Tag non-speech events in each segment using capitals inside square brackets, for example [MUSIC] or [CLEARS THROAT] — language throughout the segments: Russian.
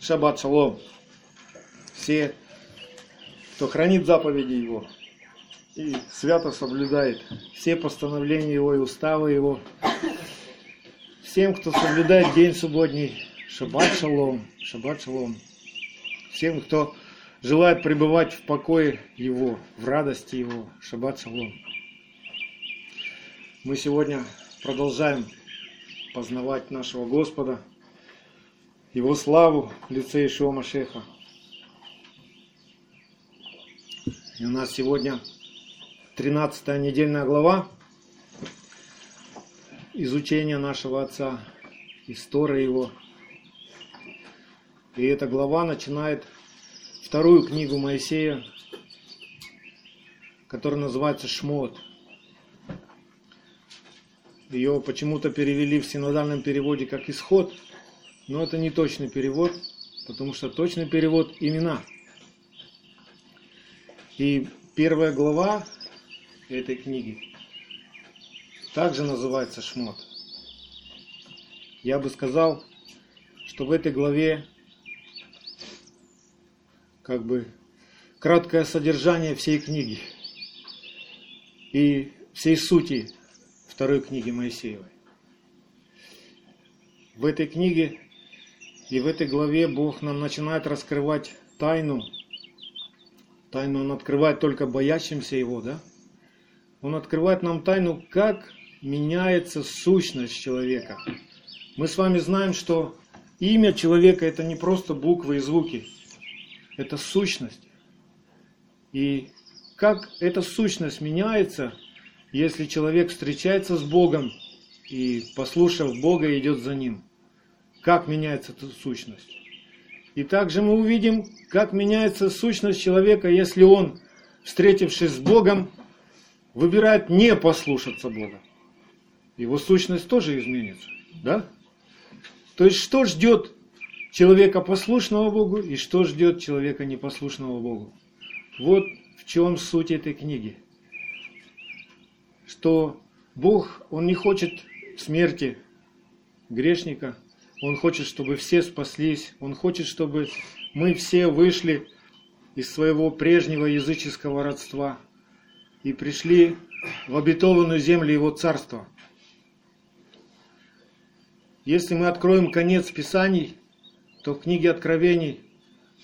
Шаббат шалом. Все, кто хранит заповеди Его и свято соблюдает все постановления Его и уставы Его. Всем, кто соблюдает день субботний, шаббат шалом, шаббат шалом. Всем, кто желает пребывать в покое Его, в радости Его, шаббат шалом. Мы сегодня продолжаем познавать нашего Господа, Его славу в лице Ишуа Машеха. И у нас сегодня 13 недельная глава изучения нашего Отца, история Его. И эта глава начинает вторую книгу Моисея, которая называется «Шмот». Ее почему-то перевели в синодальном переводе как «Исход», но это не точный перевод, потому что точный перевод – имена. И первая глава этой книги также называется «Шмот». Я бы сказал, что в этой главе как бы краткое содержание всей книги и всей сути второй книги Моисеевой. В этой книге и в этой главе Бог нам начинает раскрывать тайну. Тайну Он открывает только боящимся Его, да? Он открывает нам тайну, как меняется сущность человека. Мы с вами знаем, что имя человека это не просто буквы и звуки, это сущность. И как эта сущность меняется – если человек встречается с Богом и, послушав Бога, идет за Ним. Как меняется эта сущность? И также мы увидим, как меняется сущность человека, если он, встретившись с Богом, выбирает не послушаться Бога. Его сущность тоже изменится. Да? То есть, что ждет человека послушного Богу и что ждет человека непослушного Богу? Вот в чем суть этой книги что Бог, Он не хочет смерти грешника, Он хочет, чтобы все спаслись, Он хочет, чтобы мы все вышли из своего прежнего языческого родства и пришли в обетованную землю Его Царства. Если мы откроем конец Писаний, то в книге Откровений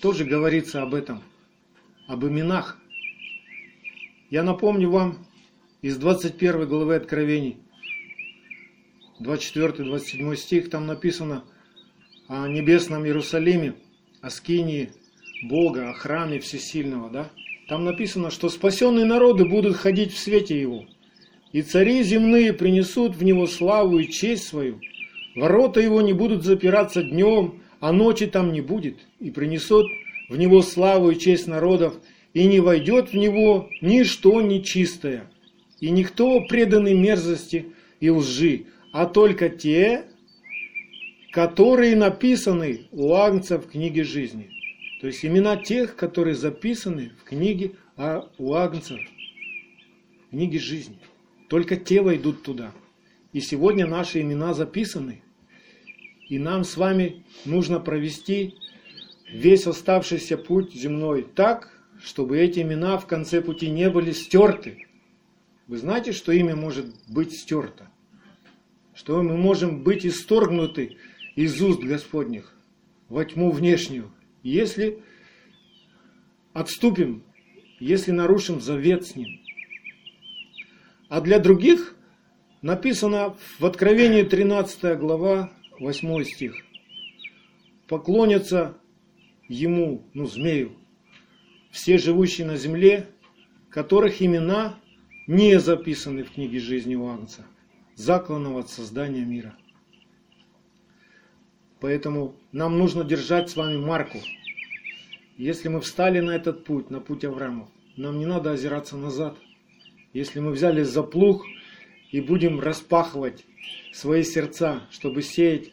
тоже говорится об этом, об именах. Я напомню вам из 21 главы Откровений, 24-27 стих, там написано о небесном Иерусалиме, о скинии Бога, о храме Всесильного, да? Там написано, что спасенные народы будут ходить в свете Его, и цари земные принесут в Него славу и честь свою. Ворота Его не будут запираться днем, а ночи там не будет, и принесут в Него славу и честь народов, и не войдет в Него ничто нечистое, и никто преданный мерзости и лжи, а только те, которые написаны у Агнца в книге жизни. То есть имена тех, которые записаны в книге у Агнца, в книге жизни. Только те войдут туда. И сегодня наши имена записаны. И нам с вами нужно провести весь оставшийся путь земной так, чтобы эти имена в конце пути не были стерты. Вы знаете, что имя может быть стерто? Что мы можем быть исторгнуты из уст Господних во тьму внешнюю, если отступим, если нарушим завет с Ним. А для других написано в Откровении 13 глава 8 стих. Поклонятся ему, ну змею, все живущие на земле, которых имена не записаны в книге жизни Агнца, закланного от создания мира. Поэтому нам нужно держать с вами марку. Если мы встали на этот путь, на путь Авраама, нам не надо озираться назад. Если мы взялись за плуг и будем распахивать свои сердца, чтобы сеять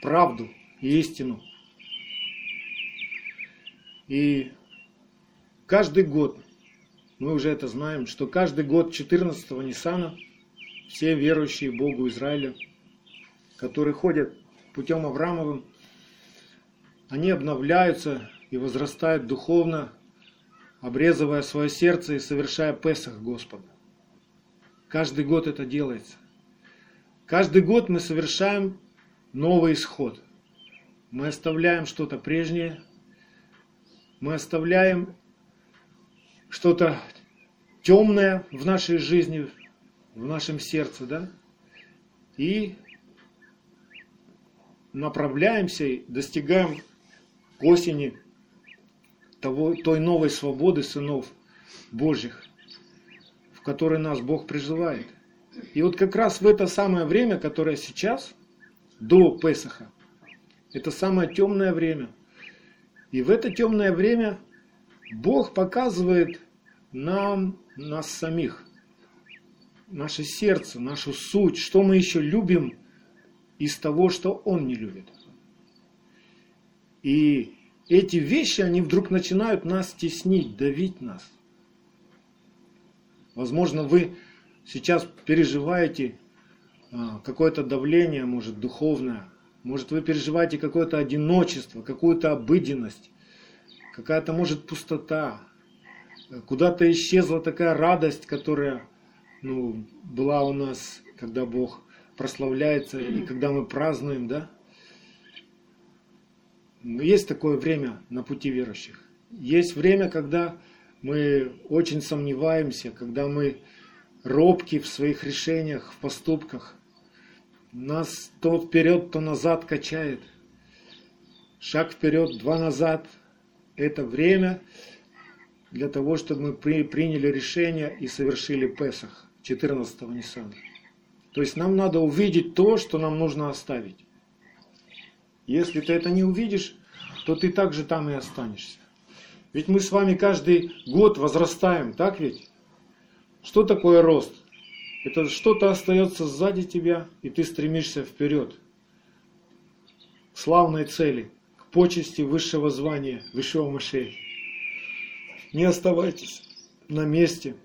правду и истину. И каждый год мы уже это знаем, что каждый год 14-го Ниссана все верующие Богу Израиля, которые ходят путем Авраамовым, они обновляются и возрастают духовно, обрезывая свое сердце и совершая Песах Господа. Каждый год это делается. Каждый год мы совершаем новый исход. Мы оставляем что-то прежнее, мы оставляем что-то темное в нашей жизни, в нашем сердце, да, и направляемся достигаем к осени того, той новой свободы сынов Божьих, в которой нас Бог призывает. И вот как раз в это самое время, которое сейчас, до Песаха, это самое темное время. И в это темное время Бог показывает нам нас самих, наше сердце, нашу суть, что мы еще любим из того, что Он не любит. И эти вещи, они вдруг начинают нас теснить, давить нас. Возможно, вы сейчас переживаете а, какое-то давление, может, духовное. Может, вы переживаете какое-то одиночество, какую-то обыденность, какая-то, может, пустота. Куда-то исчезла такая радость, которая ну, была у нас, когда Бог прославляется и когда мы празднуем, да? Есть такое время на пути верующих. Есть время, когда мы очень сомневаемся, когда мы робки в своих решениях, в поступках. Нас то вперед, то назад качает. Шаг вперед, два назад. Это время для того, чтобы мы приняли решение и совершили Песах 14-го Ниссана. То есть нам надо увидеть то, что нам нужно оставить. Если ты это не увидишь, то ты также там и останешься. Ведь мы с вами каждый год возрастаем, так ведь? Что такое рост? Это что-то остается сзади тебя, и ты стремишься вперед. К славной цели, к почести высшего звания, высшего Машея. Не оставайтесь на месте,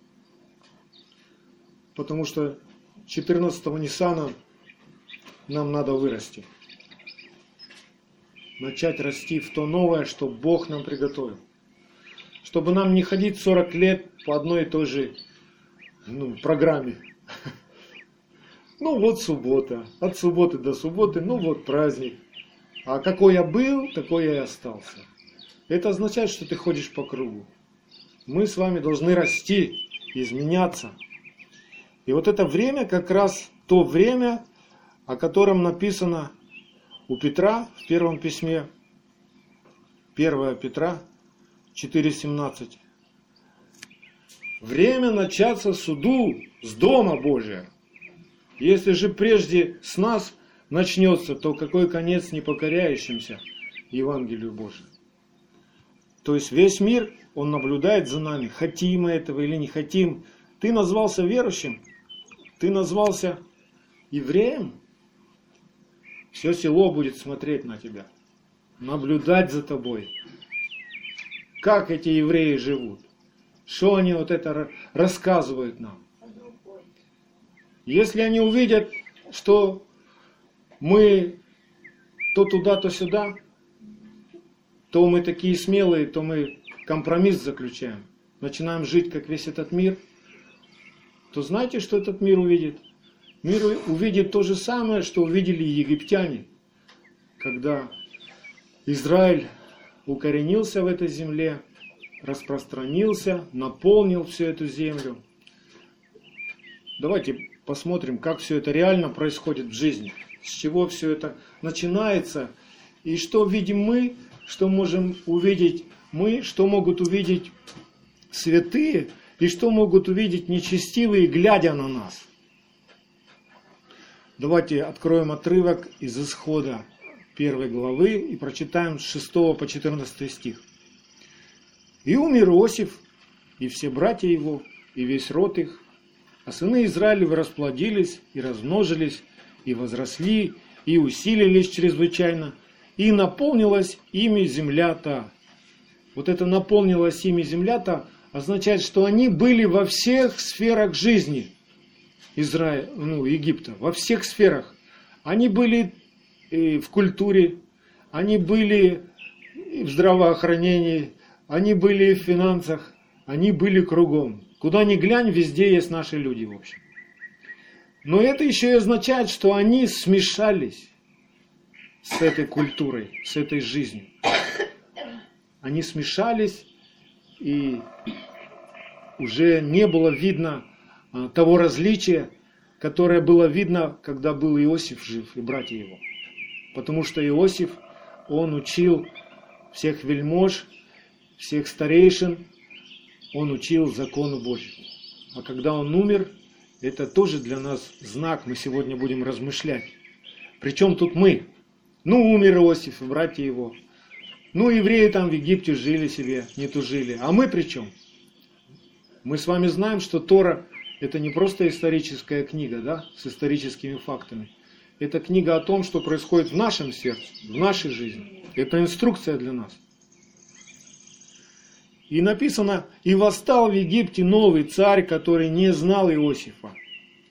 потому что 14-го Ниссана нам надо вырасти. Начать расти в то новое, что Бог нам приготовил. Чтобы нам не ходить 40 лет по одной и той же ну, программе. [LAUGHS] Ну вот суббота, от субботы до субботы, ну вот праздник. А какой я был, такой я и остался. Это означает, что ты ходишь по кругу. Мы с вами должны расти, изменяться. И вот это время как раз то время, о котором написано у Петра в первом письме, 1 Петра 4.17. Время начаться суду с Дома Божия. Если же прежде с нас начнется, то какой конец непокоряющимся Евангелию Божию? То есть весь мир, он наблюдает за нами, хотим мы этого или не хотим. Ты назвался верующим, ты назвался евреем, все село будет смотреть на тебя, наблюдать за тобой. Как эти евреи живут, что они вот это рассказывают нам. Если они увидят, что мы то туда, то сюда, то мы такие смелые, то мы компромисс заключаем, начинаем жить, как весь этот мир – то знаете, что этот мир увидит? Мир увидит то же самое, что увидели египтяне, когда Израиль укоренился в этой земле, распространился, наполнил всю эту землю. Давайте посмотрим, как все это реально происходит в жизни, с чего все это начинается, и что видим мы, что можем увидеть мы, что могут увидеть святые, и что могут увидеть нечестивые, глядя на нас. Давайте откроем отрывок из исхода первой главы и прочитаем с 6 по 14 стих. «И умер Иосиф, и все братья его, и весь род их, а сыны Израилевы расплодились и размножились, и возросли, и усилились чрезвычайно, и наполнилась ими земля та». Вот это наполнилась ими земля та означает, что они были во всех сферах жизни Израиля, ну, Египта, во всех сферах. Они были и в культуре, они были в здравоохранении, они были в финансах, они были кругом. Куда ни глянь, везде есть наши люди, в общем. Но это еще и означает, что они смешались с этой культурой, с этой жизнью. Они смешались, и уже не было видно а, того различия, которое было видно, когда был Иосиф жив и братья его. Потому что Иосиф, он учил всех вельмож, всех старейшин, он учил закону Божьему. А когда он умер, это тоже для нас знак, мы сегодня будем размышлять. Причем тут мы? Ну, умер Иосиф и братья его. Ну, евреи там в Египте жили себе, не тужили. А мы при чем? Мы с вами знаем, что Тора это не просто историческая книга, да, с историческими фактами. Это книга о том, что происходит в нашем сердце, в нашей жизни. Это инструкция для нас. И написано, и восстал в Египте новый царь, который не знал Иосифа.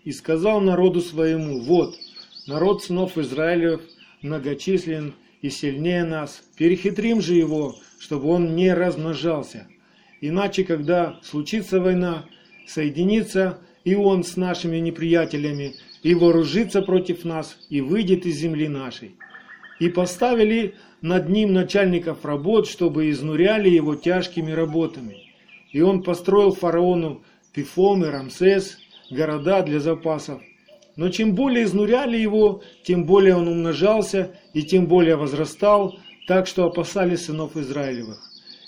И сказал народу своему, вот, народ сынов Израилев многочислен и сильнее нас. Перехитрим же его, чтобы он не размножался. Иначе, когда случится война, соединится и он с нашими неприятелями, и вооружится против нас, и выйдет из земли нашей. И поставили над ним начальников работ, чтобы изнуряли его тяжкими работами. И он построил фараону Пифом и Рамсес, города для запасов. Но чем более изнуряли его, тем более он умножался и тем более возрастал, так что опасались сынов Израилевых.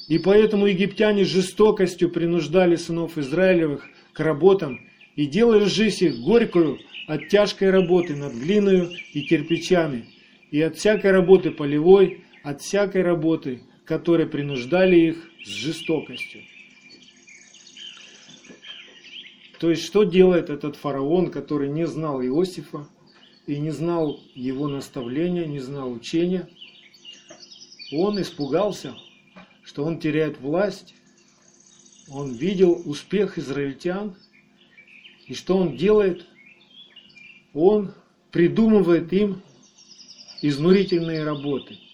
И поэтому египтяне жестокостью принуждали сынов Израилевых к работам и делали жизнь их горькую от тяжкой работы над глиною и кирпичами, и от всякой работы полевой, от всякой работы, которые принуждали их с жестокостью. То есть, что делает этот фараон, который не знал Иосифа и не знал его наставления, не знал учения? Он испугался, что он теряет власть, он видел успех израильтян, и что он делает? Он придумывает им изнурительные работы –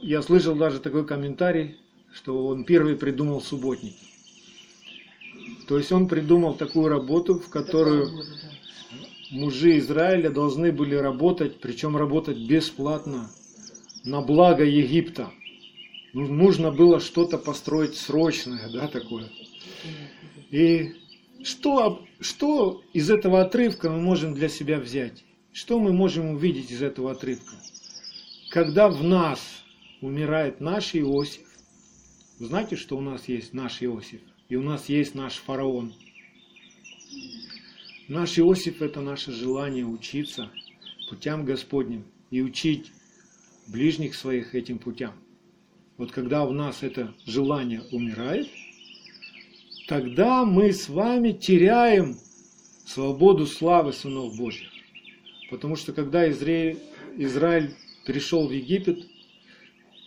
я слышал даже такой комментарий, что он первый придумал субботники. То есть он придумал такую работу, в которую мужи Израиля должны были работать, причем работать бесплатно, на благо Египта. Ну, нужно было что-то построить срочное, да, такое. И что, что из этого отрывка мы можем для себя взять? Что мы можем увидеть из этого отрывка? Когда в нас умирает наш Иосиф. Знаете, что у нас есть наш Иосиф? И у нас есть наш фараон. Наш Иосиф – это наше желание учиться путям Господним и учить ближних своих этим путям. Вот когда в нас это желание умирает, тогда мы с вами теряем свободу славы сынов Божьих. Потому что когда Израиль, Израиль перешел в Египет,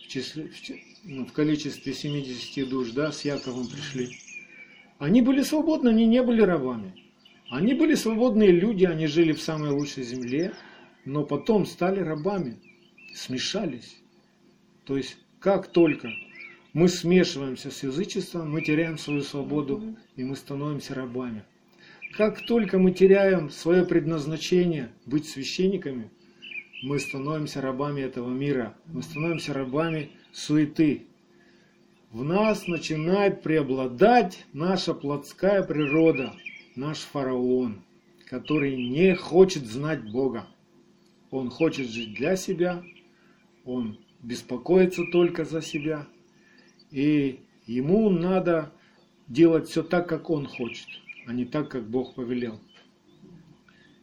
числе, в, ну, в количестве 70 душ, да, с Яковом пришли. Они были свободны, они не были рабами. Они были свободные люди, они жили в самой лучшей земле, но потом стали рабами, смешались. То есть, как только мы смешиваемся с язычеством, мы теряем свою свободу, и мы становимся рабами. Как только мы теряем свое предназначение быть священниками, мы становимся рабами этого мира, мы становимся рабами суеты. В нас начинает преобладать наша плотская природа, наш фараон, который не хочет знать Бога. Он хочет жить для себя, он беспокоится только за себя, и ему надо делать все так, как он хочет, а не так, как Бог повелел.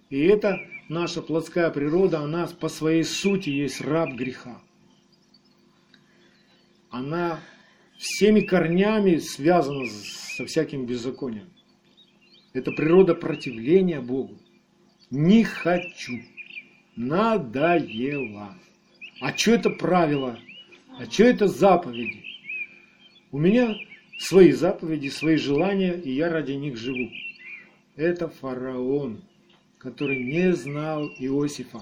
И это наша плотская природа, она по своей сути есть раб греха. Она всеми корнями связана со всяким беззаконием. Это природа противления Богу. Не хочу. Надоело. А что это правило? А что это заповеди? У меня свои заповеди, свои желания, и я ради них живу. Это фараон который не знал Иосифа.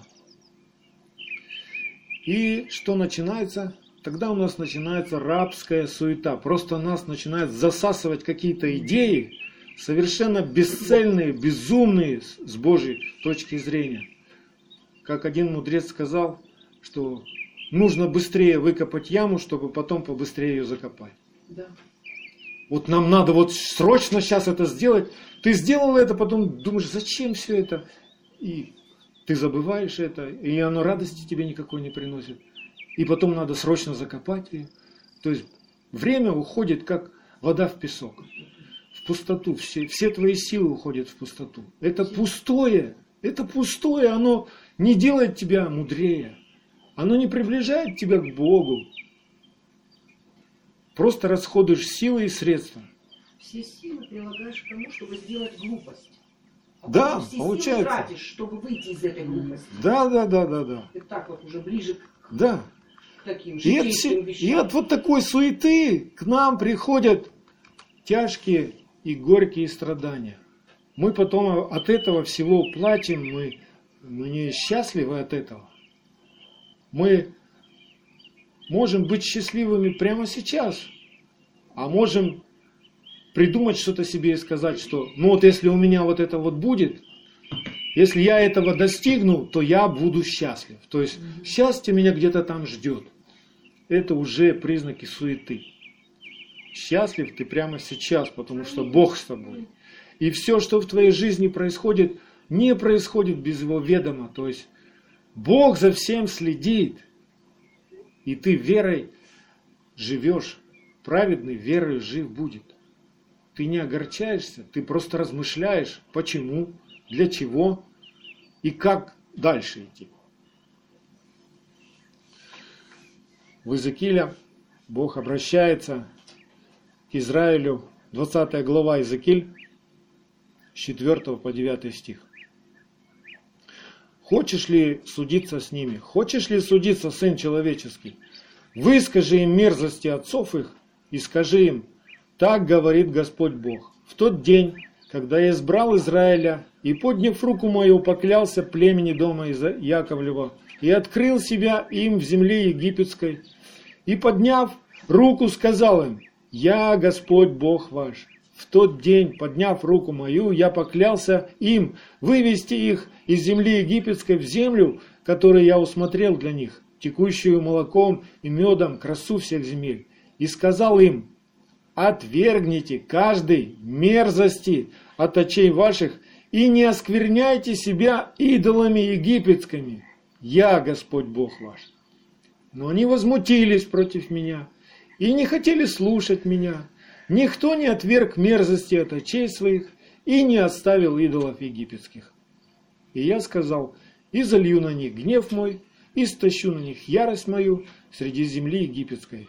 И что начинается? Тогда у нас начинается рабская суета. Просто нас начинают засасывать какие-то идеи, совершенно бесцельные, безумные с Божьей точки зрения. Как один мудрец сказал, что нужно быстрее выкопать яму, чтобы потом побыстрее ее закопать. Да. Вот нам надо вот срочно сейчас это сделать. Ты сделал это, потом думаешь, зачем все это? И ты забываешь это, и оно радости тебе никакой не приносит. И потом надо срочно закопать ее. То есть время уходит как вода в песок. В пустоту. Все, все твои силы уходят в пустоту. Это пустое. Это пустое. Оно не делает тебя мудрее. Оно не приближает тебя к Богу. Просто расходуешь силы и средства. Все силы прилагаешь к тому, чтобы сделать глупость. А да, все получается. Силы тратишь, чтобы выйти из этой глупости. Да, да, да, да, да. И так вот уже ближе к да. Таким и от, и от вот такой суеты к нам приходят тяжкие и горькие страдания. Мы потом от этого всего платим, мы, мы не счастливы от этого. Мы можем быть счастливыми прямо сейчас, а можем придумать что-то себе и сказать, что ну вот если у меня вот это вот будет, если я этого достигну, то я буду счастлив. То есть счастье меня где-то там ждет. Это уже признаки суеты. Счастлив ты прямо сейчас, потому что Бог с тобой. И все, что в твоей жизни происходит, не происходит без его ведома. То есть Бог за всем следит. И ты верой живешь. Праведный верой жив будет. Ты не огорчаешься, ты просто размышляешь, почему, для чего и как дальше идти. В Иезекииля Бог обращается к Израилю, 20 глава Иезекииль, с 4 по 9 стих. Хочешь ли судиться с ними? Хочешь ли судиться, Сын Человеческий? Выскажи им мерзости отцов их и скажи им, так говорит Господь Бог. В тот день, когда я избрал Израиля и, подняв руку мою, поклялся племени дома Яковлева и открыл себя им в земле египетской, и, подняв руку, сказал им, «Я Господь Бог ваш». В тот день, подняв руку мою, я поклялся им вывести их из земли египетской в землю, которую я усмотрел для них, текущую молоком и медом, красу всех земель. И сказал им, отвергните каждой мерзости от очей ваших и не оскверняйте себя идолами египетскими. Я Господь Бог ваш. Но они возмутились против меня и не хотели слушать меня, Никто не отверг мерзости от очей своих и не оставил идолов египетских. И я сказал, и залью на них гнев мой, и стащу на них ярость мою среди земли египетской.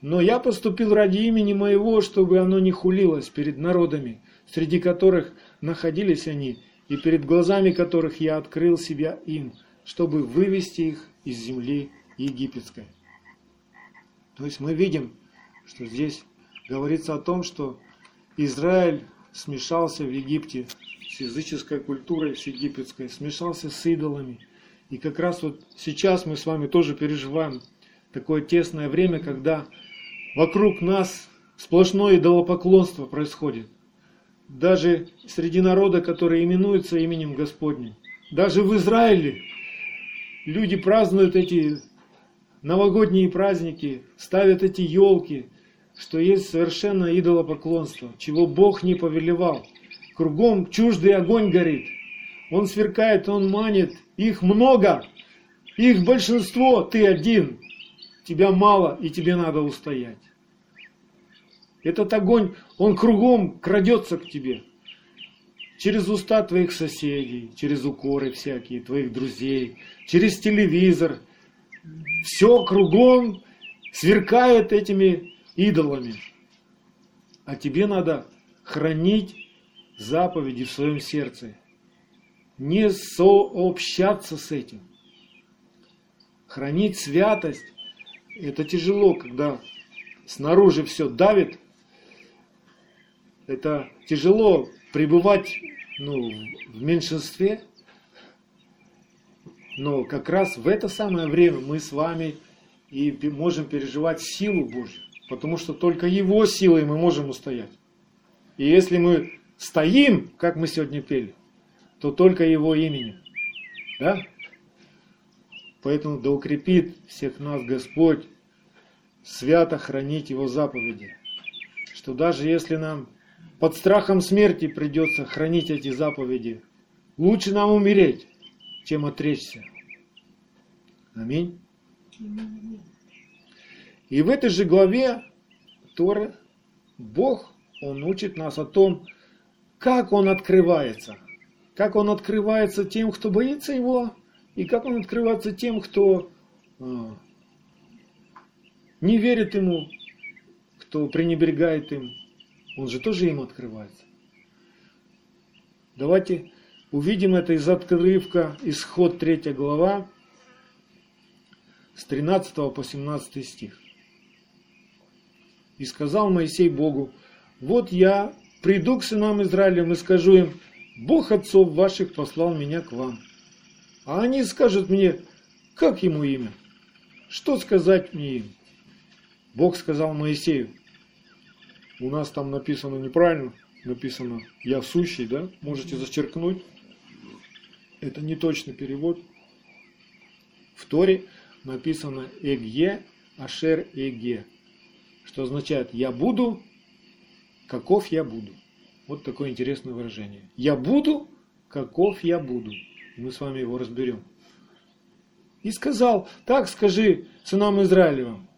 Но я поступил ради имени моего, чтобы оно не хулилось перед народами, среди которых находились они, и перед глазами которых я открыл себя им, чтобы вывести их из земли египетской. То есть мы видим, что здесь говорится о том, что Израиль смешался в Египте с языческой культурой, с египетской, смешался с идолами. И как раз вот сейчас мы с вами тоже переживаем такое тесное время, когда вокруг нас сплошное идолопоклонство происходит. Даже среди народа, который именуется именем Господним. Даже в Израиле люди празднуют эти новогодние праздники, ставят эти елки – что есть совершенно идолопоклонство, чего Бог не повелевал. Кругом чуждый огонь горит. Он сверкает, он манит. Их много. Их большинство, ты один. Тебя мало, и тебе надо устоять. Этот огонь, он кругом крадется к тебе. Через уста твоих соседей, через укоры всякие, твоих друзей, через телевизор. Все кругом сверкает этими идолами. А тебе надо хранить заповеди в своем сердце. Не сообщаться с этим. Хранить святость – это тяжело, когда снаружи все давит. Это тяжело пребывать ну, в меньшинстве. Но как раз в это самое время мы с вами и можем переживать силу Божью, потому что только Его силой мы можем устоять. И если мы стоим, как мы сегодня пели, то только Его именем. Да? Поэтому да укрепит всех нас Господь свято хранить Его заповеди. Что даже если нам под страхом смерти придется хранить эти заповеди, лучше нам умереть, чем отречься. Аминь. И в этой же главе Торы Бог, Он учит нас о том, как Он открывается. Как Он открывается тем, кто боится Его, и как Он открывается тем, кто а, не верит Ему, кто пренебрегает им. Он же тоже им открывается. Давайте увидим это из отрывка Исход 3 глава, с 13 по 17 стих. И сказал Моисей Богу, вот я приду к сынам Израилем и скажу им, Бог отцов ваших послал меня к вам. А они скажут мне, как ему имя? Что сказать мне им? Бог сказал Моисею, у нас там написано неправильно, написано «я сущий», да? Можете зачеркнуть. Это не точный перевод. В Торе написано «эгье ашер эгье», что означает «я буду, каков я буду». Вот такое интересное выражение. «Я буду, каков я буду». Мы с вами его разберем. И сказал, так скажи сынам Израилевым,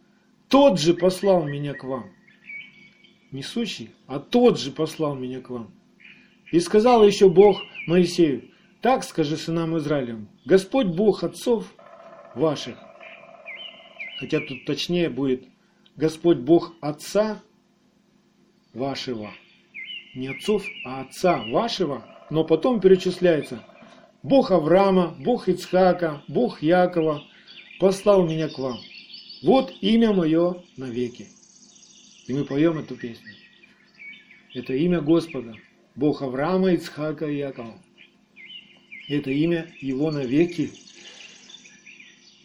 тот же послал меня к вам. Не сущий, а тот же послал меня к вам. И сказал еще Бог Моисею, так скажи сынам Израилевым, Господь Бог отцов ваших хотя тут точнее будет Господь Бог Отца вашего. Не отцов, а Отца вашего. Но потом перечисляется Бог Авраама, Бог Ицхака, Бог Якова послал меня к вам. Вот имя мое навеки. И мы поем эту песню. Это имя Господа, Бог Авраама, Ицхака и Якова. Это имя Его навеки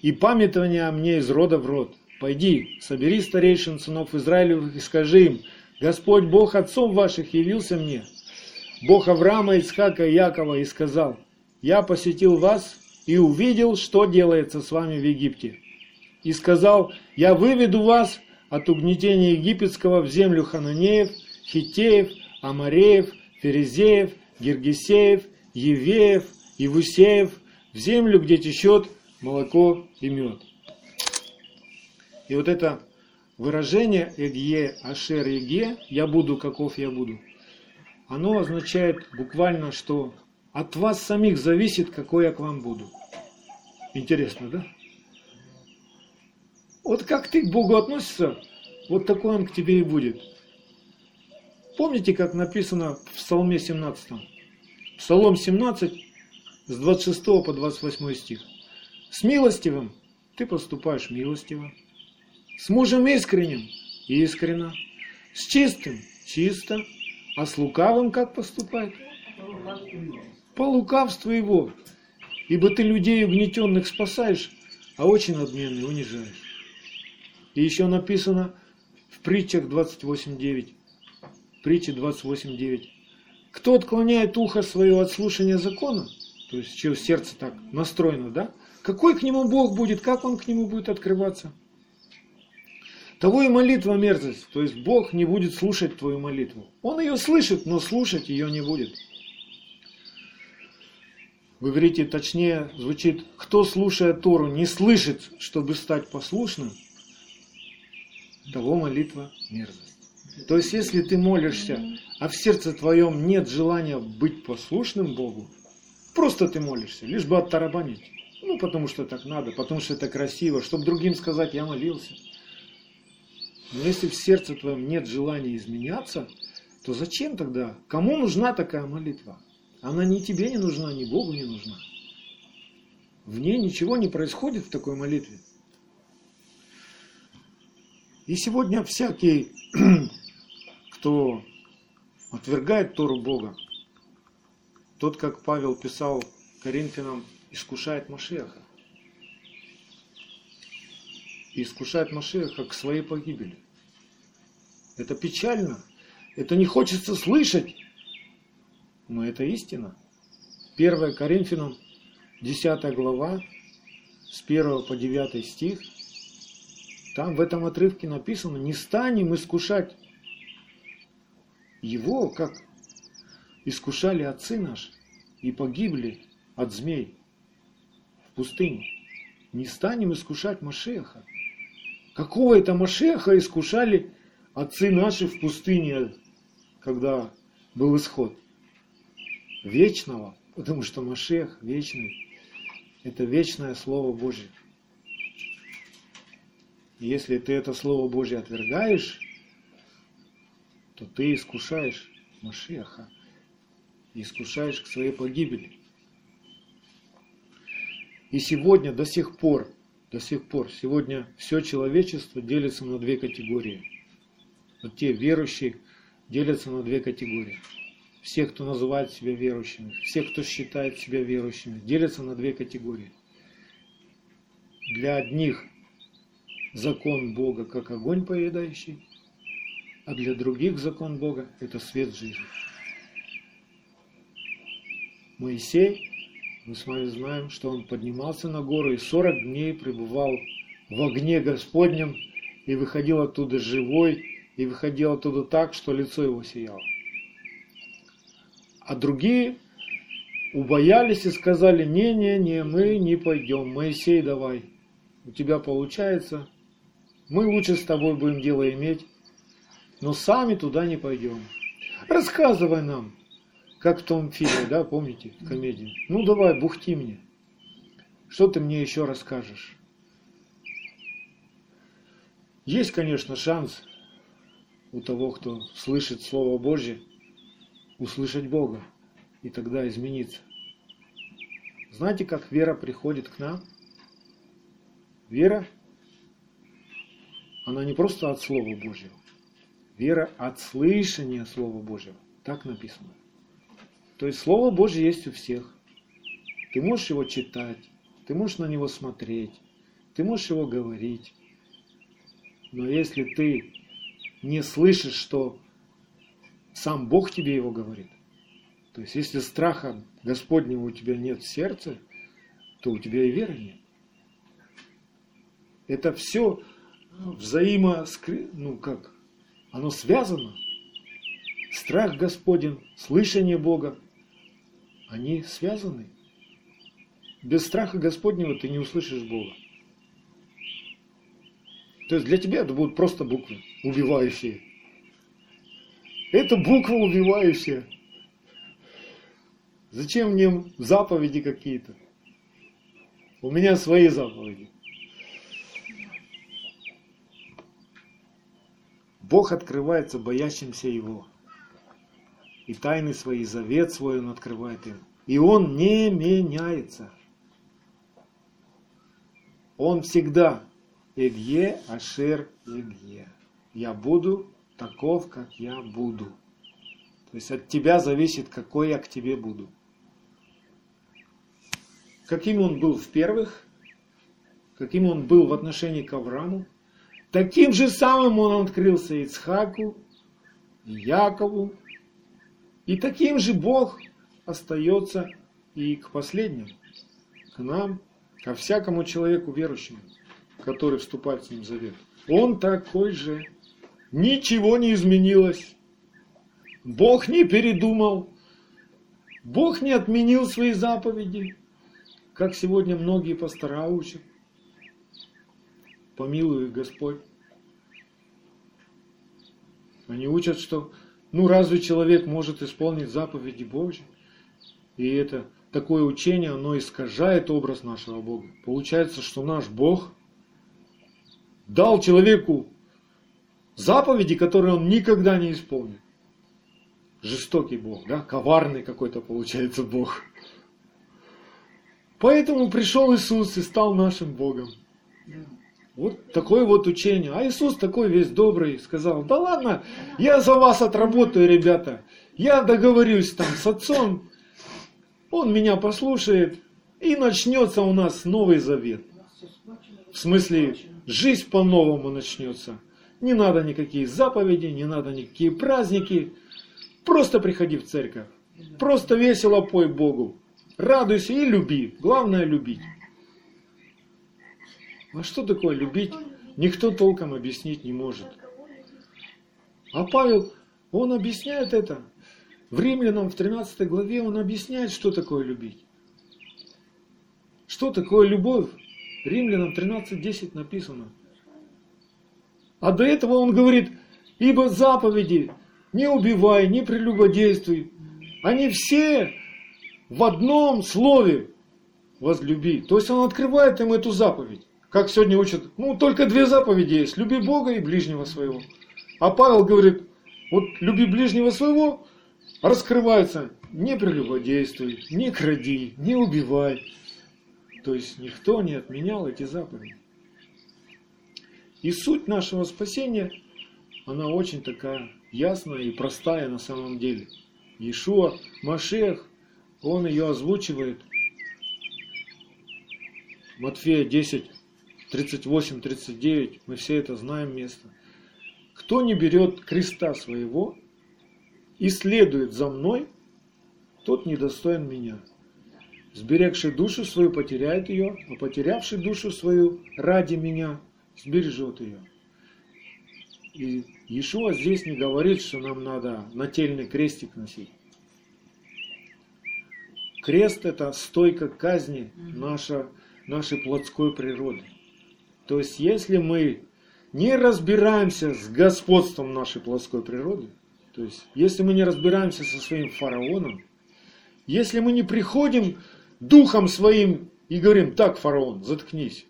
и памятование о мне из рода в род. Пойди, собери старейшин сынов Израилевых и скажи им, Господь Бог отцов ваших явился мне, Бог Авраама, Ицхака и Якова, и сказал, я посетил вас и увидел, что делается с вами в Египте. И сказал, я выведу вас от угнетения египетского в землю хананеев, хитеев, амареев, ферезеев, гергесеев, евеев, ивусеев, в землю, где течет молоко и мед. И вот это выражение «Эгье Ашер Еге» «Я буду, каков я буду», оно означает буквально, что от вас самих зависит, какой я к вам буду. Интересно, да? Вот как ты к Богу относишься, вот такой Он к тебе и будет. Помните, как написано в Псалме 17? Псалом 17 с 26 по 28 стих. С милостивым ты поступаешь милостиво. С мужем искренним – искренно. С чистым – чисто. А с лукавым как поступать? По лукавству его. Ибо ты людей угнетенных спасаешь, а очень надменный унижаешь. И еще написано в притчах 28.9. Притче 28.9. Кто отклоняет ухо свое от слушания закона, то есть чье сердце так настроено, да, какой к нему Бог будет, как он к нему будет открываться? Того и молитва мерзость, то есть Бог не будет слушать твою молитву. Он ее слышит, но слушать ее не будет. Вы говорите, точнее звучит, кто слушая Тору не слышит, чтобы стать послушным, того молитва мерзость. То есть, если ты молишься, а в сердце твоем нет желания быть послушным Богу, просто ты молишься, лишь бы оттарабанить. Ну, потому что так надо, потому что это красиво, чтобы другим сказать, я молился. Но если в сердце твоем нет желания изменяться, то зачем тогда? Кому нужна такая молитва? Она ни тебе не нужна, ни Богу не нужна. В ней ничего не происходит в такой молитве. И сегодня всякий, [CLEARS THROAT] кто отвергает Тору Бога, тот, как Павел писал Коринфянам, искушает Машеха. и искушать Машеха к своей погибели. Это печально. Это не хочется слышать. Но это истина. 1 Коринфянам 10 глава, с 1 по 9 стих, там в этом отрывке написано, не станем искушать его, как искушали отцы наши и погибли от змей пустыне. Не станем искушать Машеха. Какого это Машеха искушали отцы наши в пустыне, когда был исход? Вечного, потому что Машех вечный. Это вечное Слово Божье. И если ты это Слово Божье отвергаешь, то ты искушаешь Машеха, искушаешь к своей погибели. И сегодня до сих пор, до сих пор, сегодня все человечество делится на две категории. Вот те верующие делятся на две категории. Все, кто называет себя верующими, все, кто считает себя верующими, делятся на две категории. Для одних закон Бога как огонь поедающий, а для других закон Бога – это свет жизни. Моисей мы с вами знаем, что он поднимался на гору и 40 дней пребывал в огне Господнем и выходил оттуда живой, и выходил оттуда так, что лицо его сияло. А другие убоялись и сказали, не-не-не, мы не пойдем, Моисей давай, у тебя получается, мы лучше с тобой будем дело иметь, но сами туда не пойдем. Рассказывай нам, как в том фильме, да, помните, комедии? Ну давай, бухти мне. Что ты мне еще расскажешь? Есть, конечно, шанс у того, кто слышит Слово Божье, услышать Бога и тогда измениться. Знаете, как вера приходит к нам? Вера, она не просто от Слова Божьего. Вера от слышания Слова Божьего. Так написано. То есть Слово Божье есть у всех. Ты можешь его читать, ты можешь на него смотреть, ты можешь его говорить. Но если ты не слышишь, что сам Бог тебе его говорит, то есть если страха Господнего у тебя нет в сердце, то у тебя и веры нет. Это все взаимо, ну как, оно связано. Страх Господень, слышание Бога, они связаны. Без страха Господнего ты не услышишь Бога. То есть для тебя это будут просто буквы, убивающие. Это буква убивающая. Зачем мне заповеди какие-то? У меня свои заповеди. Бог открывается боящимся Его и тайны свои, завет свой он открывает им. И он не меняется. Он всегда Эгье Ашер Эгье. Я буду таков, как я буду. То есть от тебя зависит, какой я к тебе буду. Каким он был в первых, каким он был в отношении к Аврааму, таким же самым он открылся Ицхаку, Якову, и таким же Бог остается и к последним, к нам, ко всякому человеку верующему, который вступает с ним в завет. Он такой же. Ничего не изменилось. Бог не передумал. Бог не отменил свои заповеди, как сегодня многие пастора учат. Помилуй Господь. Они учат, что ну разве человек может исполнить заповеди Божьи? И это такое учение, оно искажает образ нашего Бога. Получается, что наш Бог дал человеку заповеди, которые он никогда не исполнит. Жестокий Бог, да? Коварный какой-то получается Бог. Поэтому пришел Иисус и стал нашим Богом. Вот такое вот учение. А Иисус такой весь добрый сказал, да ладно, я за вас отработаю, ребята. Я договорюсь там с отцом, он меня послушает, и начнется у нас Новый Завет. В смысле, жизнь по-новому начнется. Не надо никакие заповеди, не надо никакие праздники. Просто приходи в церковь. Просто весело пой Богу. Радуйся и люби. Главное любить. А что такое любить, никто толком объяснить не может. А Павел, он объясняет это. В Римлянам в 13 главе он объясняет, что такое любить. Что такое любовь? Римлянам 13.10 написано. А до этого он говорит, ибо заповеди не убивай, не прелюбодействуй. Они все в одном слове возлюби. То есть он открывает им эту заповедь. Как сегодня учат, ну только две заповеди есть. Люби Бога и ближнего своего. А Павел говорит, вот люби ближнего своего, раскрывается, не прелюбодействуй, не кради, не убивай. То есть никто не отменял эти заповеди. И суть нашего спасения, она очень такая ясная и простая на самом деле. Иешуа, Машех, он ее озвучивает. Матфея 10, 38-39, мы все это знаем место. Кто не берет креста своего и следует за мной, тот недостоин меня. Сберегший душу свою потеряет ее, а потерявший душу свою ради меня сбережет ее. И Иешуа здесь не говорит, что нам надо нательный крестик носить. Крест – это стойка казни наша, нашей плотской природы. То есть, если мы не разбираемся с господством нашей плоской природы, то есть, если мы не разбираемся со своим фараоном, если мы не приходим духом своим и говорим, так, фараон, заткнись.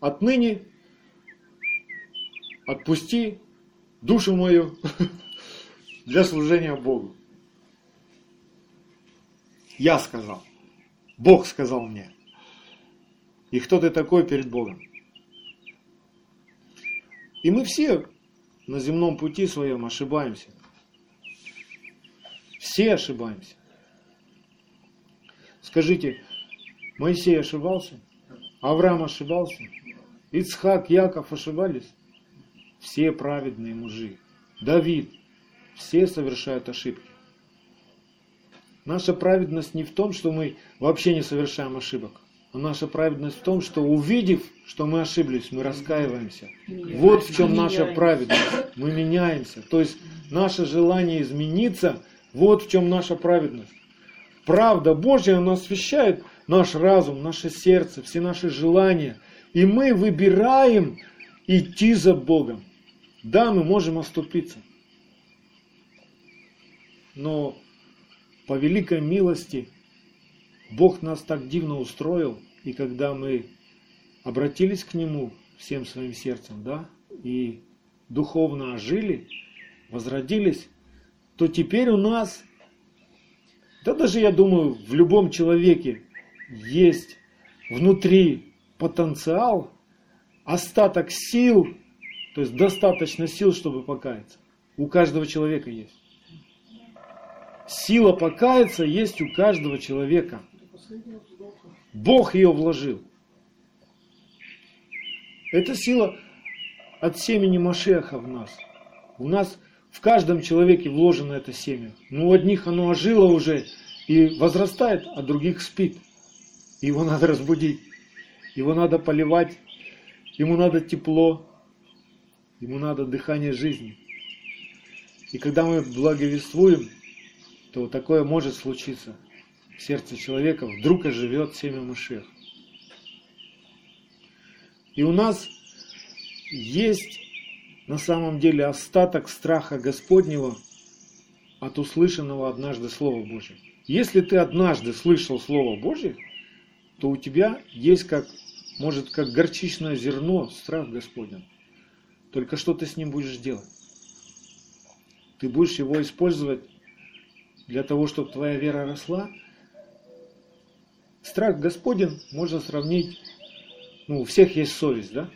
Отныне отпусти душу мою [LAUGHS] для служения Богу. Я сказал. Бог сказал мне. И кто ты такой перед Богом? И мы все на земном пути своем ошибаемся. Все ошибаемся. Скажите, Моисей ошибался? Авраам ошибался? Ицхак, Яков ошибались? Все праведные мужи. Давид. Все совершают ошибки. Наша праведность не в том, что мы вообще не совершаем ошибок. А наша праведность в том, что увидев, что мы ошиблись, мы раскаиваемся. Вот в чем наша праведность. Мы меняемся. То есть наше желание измениться, вот в чем наша праведность. Правда Божья, она освещает наш разум, наше сердце, все наши желания. И мы выбираем идти за Богом. Да, мы можем оступиться. Но по великой милости Бог нас так дивно устроил, и когда мы обратились к Нему всем своим сердцем, да, и духовно ожили, возродились, то теперь у нас, да даже я думаю, в любом человеке есть внутри потенциал, остаток сил, то есть достаточно сил, чтобы покаяться. У каждого человека есть. Сила покаяться есть у каждого человека. Бог ее вложил. Эта сила от семени Машеха в нас. У нас в каждом человеке вложено это семя. Но у одних оно ожило уже и возрастает, а других спит. Его надо разбудить. Его надо поливать. Ему надо тепло. Ему надо дыхание жизни. И когда мы благовествуем, то такое может случиться сердце человека, вдруг оживет семя Машех. И у нас есть на самом деле остаток страха Господнего от услышанного однажды Слова Божьего. Если ты однажды слышал Слово Божье, то у тебя есть как, может, как горчичное зерно страх Господень. Только что ты с ним будешь делать? Ты будешь его использовать для того, чтобы твоя вера росла. Страх Господен можно сравнить, ну, у всех есть совесть, да?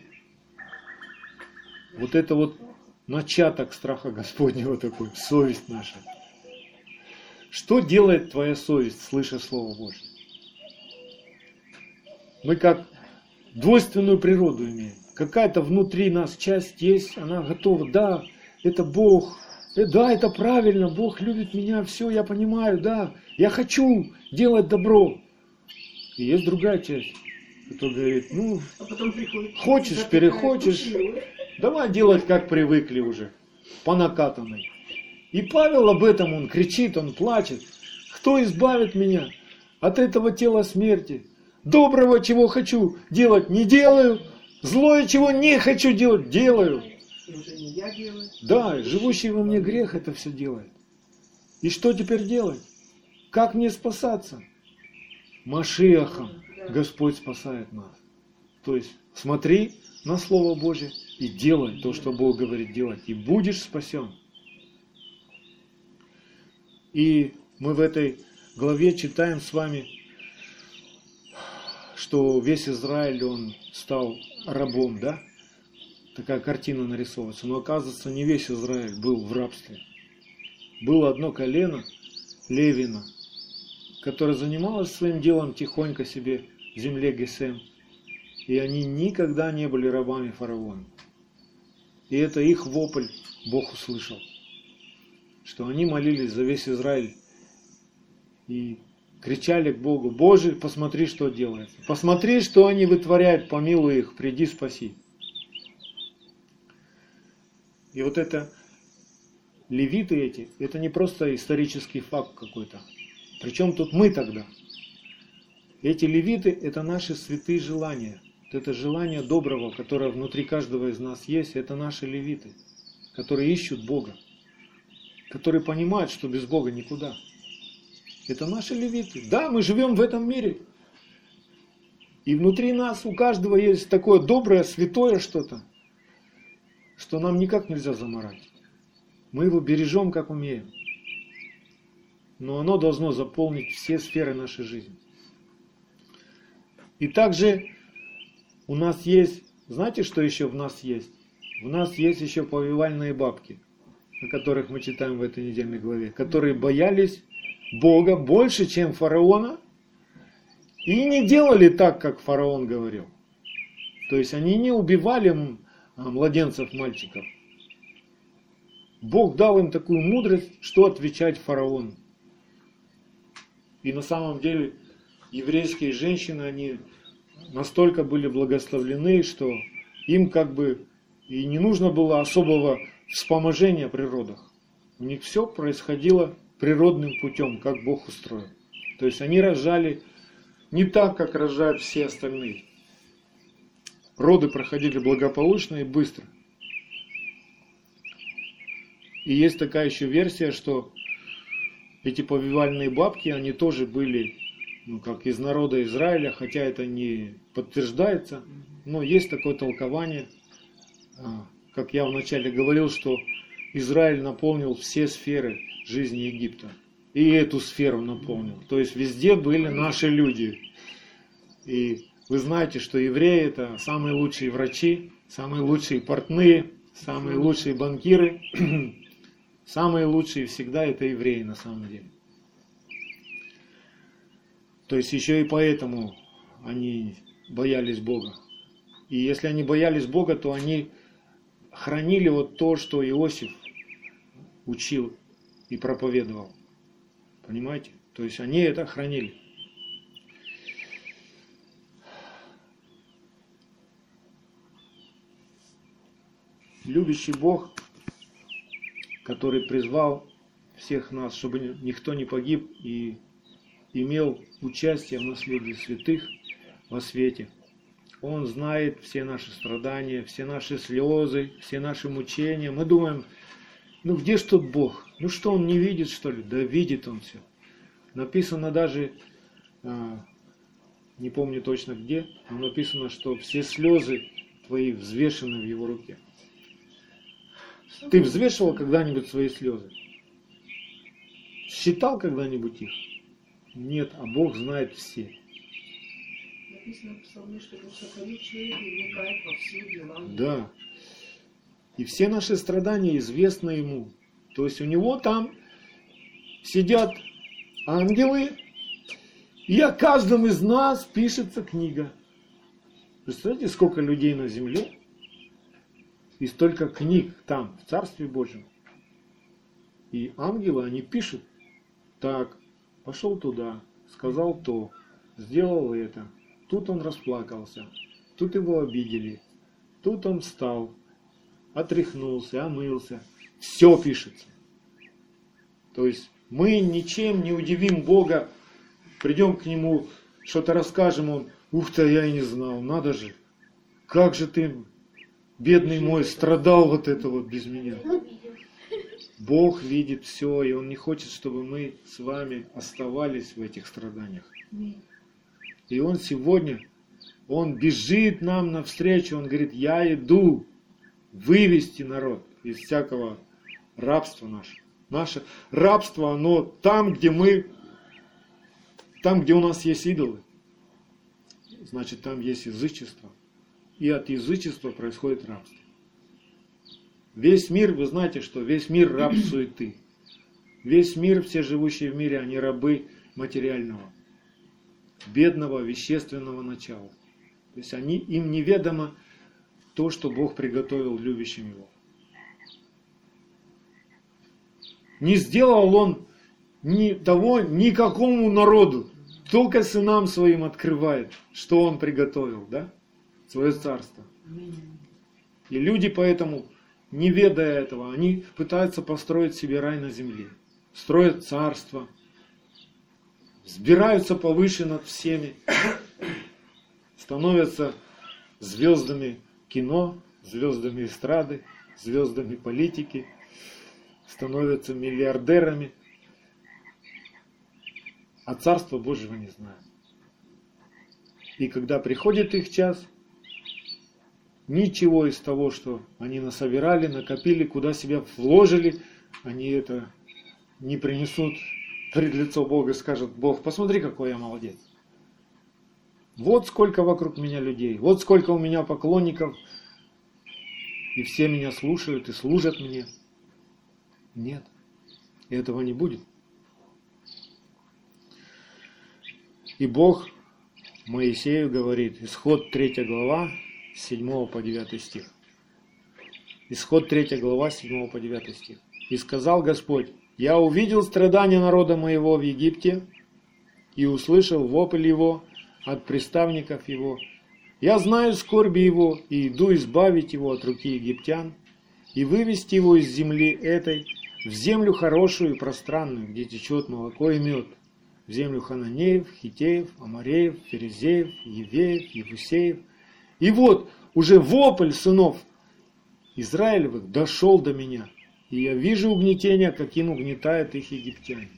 Вот это вот начаток страха Господнего [LAUGHS] такой, совесть наша. Что делает твоя совесть, слыша Слово Божье? Мы как двойственную природу имеем. Какая-то внутри нас часть есть, она готова, да, это Бог, э, да, это правильно, Бог любит меня, все, я понимаю, да, я хочу делать добро. И есть другая часть, которая говорит, ну, А потом приходит. Хочешь, перехочешь. кушай. давай делать, как привыкли уже, по накатанной. И Павел об этом, он кричит, он плачет. Кто избавит меня от этого тела смерти? Доброго, чего хочу делать, не делаю. Злое, чего не хочу делать, делаю. Да, живущий во мне грех это все делает. И что теперь делать? Как мне спасаться? Машиахом Господь спасает нас. То есть смотри на Слово Божье и делай то, что Бог говорит делать, и будешь спасен. И мы в этой главе читаем с вами, что весь Израиль, он стал рабом, да? Такая картина нарисовывается. Но оказывается, не весь Израиль был в рабстве. Было одно колено, Левина, которое занималось своим делом тихонько себе в земле Гесем. И они никогда не были рабами фараона. И это их вопль Бог услышал. Что они молились за весь Израиль и кричали к Богу, Боже, посмотри, что делается. Посмотри, что они вытворяют, помилуй их, приди спаси. И вот это левиты эти, это не просто исторический факт какой-то. Причем тут мы тогда? Эти левиты – это наши святые желания. Это желание доброго, которое внутри каждого из нас есть, это наши левиты, которые ищут Бога, которые понимают, что без Бога никуда. Это наши левиты. Да, мы живем в этом мире. И внутри нас у каждого есть такое доброе, святое что-то, что нам никак нельзя заморать. Мы его бережем, как умеем. Но оно должно заполнить все сферы нашей жизни. И также у нас есть, знаете, что еще в нас есть? В нас есть еще повивальные бабки, о которых мы читаем в этой недельной главе, которые боялись Бога больше, чем фараона, и не делали так, как фараон говорил. То есть они не убивали а, младенцев, мальчиков. Бог дал им такую мудрость, что отвечать фараону. И на самом деле еврейские женщины, они настолько были благословлены, что им как бы и не нужно было особого вспоможения при родах. У них все происходило природным путем, как Бог устроил. То есть они рожали не так, как рожают все остальные. Роды проходили благополучно и быстро. И есть такая еще версия, что эти повивальные бабки, они тоже были, ну, как из народа Израиля, хотя это не подтверждается, но есть такое толкование, а, как я вначале говорил, что Израиль наполнил все сферы жизни Египта. И эту сферу наполнил. То есть везде были наши люди. И вы знаете, что евреи это самые лучшие врачи, самые лучшие портные, самые лучшие банкиры. Самые лучшие всегда это евреи на самом деле. То есть еще и поэтому они боялись Бога. И если они боялись Бога, то они хранили вот то, что Иосиф учил и проповедовал. Понимаете? То есть они это хранили. Любящий Бог, который призвал всех нас, чтобы никто не погиб и имел участие в наследии святых во свете. Он знает все наши страдания, все наши слезы, все наши мучения. Мы думаем, ну где ж тут Бог? Ну что, он не видит, что ли? Да видит он все. Написано даже, а, не помню точно где, но написано, что все слезы твои взвешены в его руке. Ты взвешивал когда-нибудь свои слезы? Считал когда-нибудь их? Нет, а Бог знает все. Написано в псалме, что Бог сотворил человека и вникает во все дела. Да. И все наши страдания известны ему. То есть у него там сидят ангелы, и о каждом из нас пишется книга. Представляете, сколько людей на земле и столько книг там, в Царстве Божьем. И ангелы, они пишут, так, пошел туда, сказал то, сделал это, тут он расплакался, тут его обидели, тут он встал, отряхнулся, омылся. Все пишется. То есть мы ничем не удивим Бога, придем к Нему, что-то расскажем, Он, ух ты, я и не знал, надо же, как же ты, бедный мой, страдал вот это вот без меня. Бог видит все, и Он не хочет, чтобы мы с вами оставались в этих страданиях. И Он сегодня, Он бежит нам навстречу, Он говорит, я иду вывести народ из всякого рабства нашего. Наше рабство, оно там, где мы, там, где у нас есть идолы, значит, там есть язычество. И от язычества происходит рабство. Весь мир, вы знаете, что весь мир раб [CLEARS THROAT] суеты. Весь мир, все живущие в мире, они рабы материального, бедного, вещественного начала. То есть они, им неведомо то, что Бог приготовил любящим его. Не сделал он ни того никакому народу, только сынам своим открывает, что он приготовил, да, свое царство. И люди поэтому, не ведая этого, они пытаются построить себе рай на земле, строят царство, сбираются повыше над всеми, становятся звездами кино, звездами эстрады, звездами политики, становятся миллиардерами, а Царства Божьего не знают. И когда приходит их час, ничего из того, что они насобирали, накопили, куда себя вложили, они это не принесут пред лицо Бога и скажут, Бог, посмотри, какой я молодец. Вот сколько вокруг меня людей, вот сколько у меня поклонников, и все меня слушают и служат мне. Нет, этого не будет. И Бог Моисею говорит, исход 3 глава, 7 по 9 стих. Исход 3 глава, 7 по 9 стих. «И сказал Господь, я увидел страдания народа моего в Египте и услышал вопль его от приставников его. Я знаю скорби его и иду избавить его от руки египтян и вывести его из земли этой в землю хорошую и пространную, где течет молоко и мед, в землю хананеев, хитеев, амареев, ферезеев, евеев, евусеев. И вот уже вопль сынов Израилевых дошел до меня, и я вижу угнетение, каким угнетают их египтяне.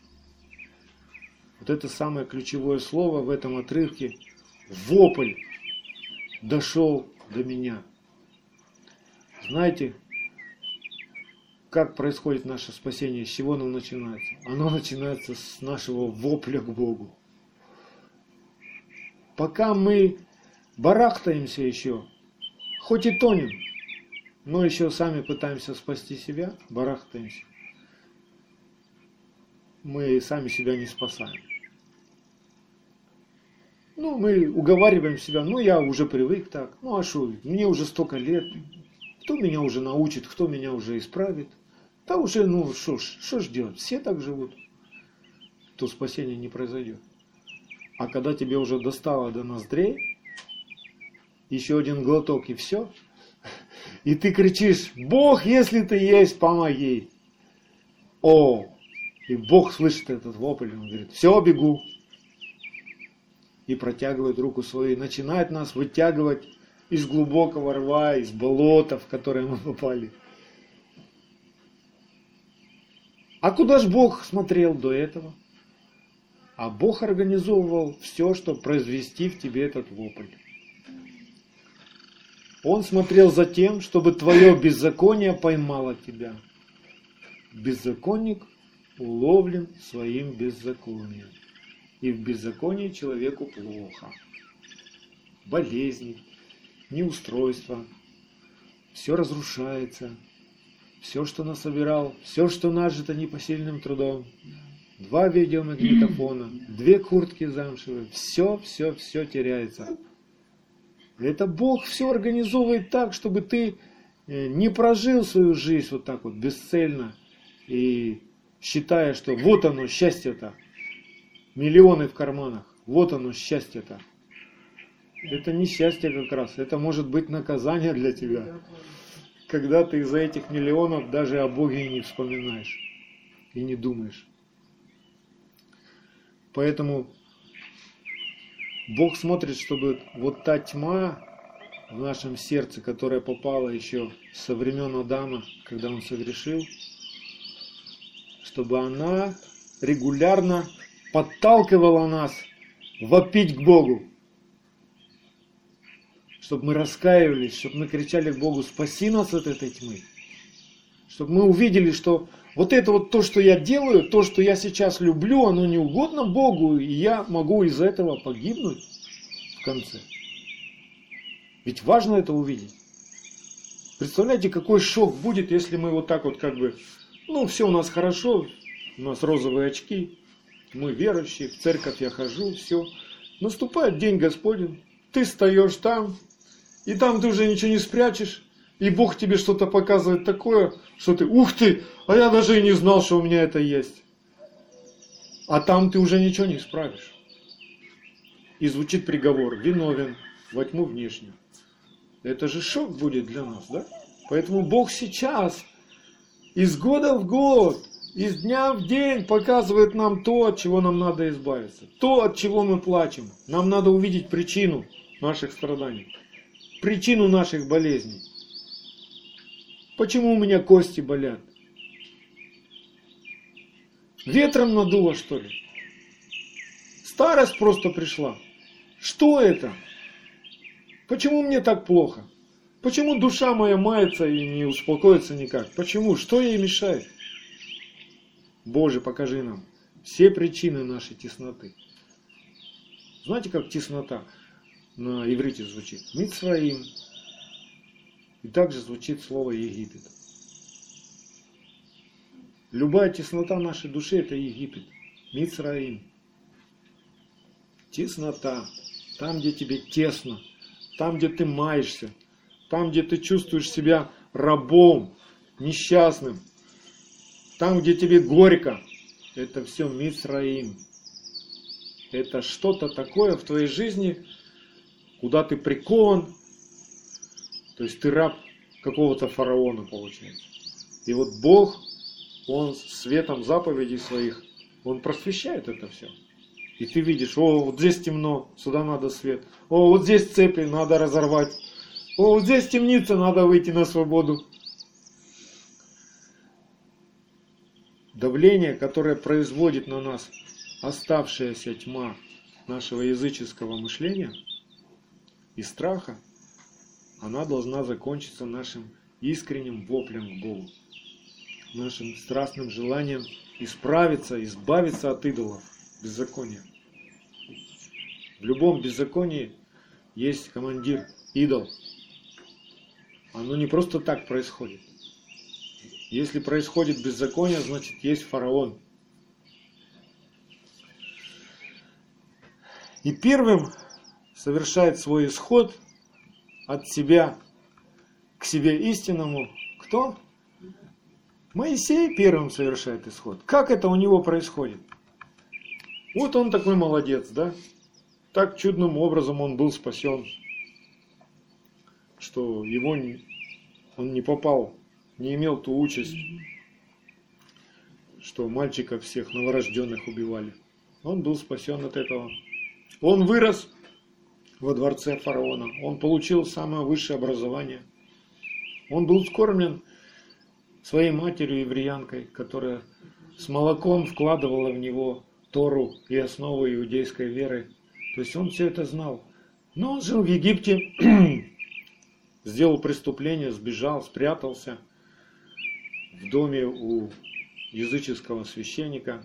Вот это самое ключевое слово в этом отрывке. Вопль дошел до меня. Знаете, как происходит наше спасение, с чего оно начинается? Оно начинается с нашего вопля к Богу. Пока мы барахтаемся еще, хоть и тонем, но еще сами пытаемся спасти себя, барахтаемся, мы сами себя не спасаем. Ну, мы уговариваем себя, ну, я уже привык так, ну, а что, мне уже столько лет, кто меня уже научит, кто меня уже исправит – да уже, ну, что ж, что ж делать, все так живут, то спасение не произойдет. А когда тебе уже достало до ноздрей, еще один глоток и все, и ты кричишь, Бог, если ты есть, помоги. О, и Бог слышит этот вопль, он говорит, все, бегу. И протягивает руку свою, и начинает нас вытягивать из глубокого рва, из болота, в которое мы попали. А куда же Бог смотрел до этого? А Бог организовывал все, чтобы произвести в тебе этот вопль. Он смотрел за тем, чтобы твое беззаконие поймало тебя. Беззаконник уловлен своим беззаконием. И в беззаконии человеку плохо. Болезни, неустройство, все разрушается, все, что насобирал, все, что нажито непосильным трудом, два видеомагнитофона, две куртки замшевые, все, все, все теряется. Это Бог все организовывает так, чтобы ты э, не прожил свою жизнь вот так вот бесцельно и считая, что вот оно счастье-то, миллионы в карманах, вот оно счастье-то. Это не счастье как раз, это может быть наказание для тебя, когда ты из-за этих миллионов даже о Боге не вспоминаешь и не думаешь. Поэтому Бог смотрит, чтобы вот та тьма в нашем сердце, которая попала еще со времен Адама, когда он согрешил, чтобы она регулярно подталкивала нас вопить к Богу. Чтобы мы раскаивались, чтобы мы кричали к Богу, спаси нас от этой тьмы. Чтобы мы увидели, что вот это вот то, что я делаю, то, что я сейчас люблю, оно не угодно Богу, и я могу из-за этого погибнуть в конце. Ведь важно это увидеть. Представляете, какой шок будет, если мы вот так вот как бы, ну все у нас хорошо, у нас розовые очки, мы верующие, в церковь я хожу, все. Наступает день Господень, ты стоишь там, и там ты уже ничего не спрячешь, и Бог тебе что-то показывает такое, что ты, ух ты, а я даже и не знал, что у меня это есть. А там ты уже ничего не исправишь. И звучит приговор, виновен во тьму внешнюю. Это же шок будет для нас, да? Поэтому Бог сейчас, из года в год, из дня в день показывает нам то, от чего нам надо избавиться. То, от чего мы плачем. Нам надо увидеть причину наших страданий. Причину наших болезней. Почему у меня кости болят? Ветром надуло, что ли? Старость просто пришла. Что это? Почему мне так плохо? Почему душа моя мается и не успокоится никак? Почему? Что ей мешает? Боже, покажи нам все причины нашей тесноты. Знаете, как теснота на иврите звучит? Мицраим, и также звучит слово Египет. Любая теснота нашей души – это Египет. Мицраим. Теснота. Там, где тебе тесно. Там, где ты маешься. Там, где ты чувствуешь себя рабом, несчастным. Там, где тебе горько. Это все Мицраим. Это что-то такое в твоей жизни, куда ты прикован, то есть ты раб какого-то фараона получается. И вот Бог, Он светом заповедей своих, Он просвещает это все. И ты видишь, о, вот здесь темно, сюда надо свет. О, вот здесь цепи, надо разорвать. О, вот здесь темница, надо выйти на свободу. Давление, которое производит на нас оставшаяся тьма нашего языческого мышления и страха, она должна закончиться нашим искренним воплем к Богу, нашим страстным желанием исправиться, избавиться от идолов, беззакония. В любом беззаконии есть командир, идол. Оно не просто так происходит. Если происходит беззаконие, значит есть фараон. И первым совершает свой исход от себя к себе истинному кто? Моисей первым совершает исход. Как это у него происходит? Вот он такой молодец, да? Так чудным образом он был спасен, что его он не попал, не имел ту участь, что мальчиков всех новорожденных убивали. Он был спасен от этого. Он вырос, во дворце фараона. Он получил самое высшее образование. Он был скормлен своей матерью евреянкой, которая с молоком вкладывала в него Тору и основы иудейской веры. То есть он все это знал. Но он жил в Египте, [CLEARS THROAT] сделал преступление, сбежал, спрятался в доме у языческого священника,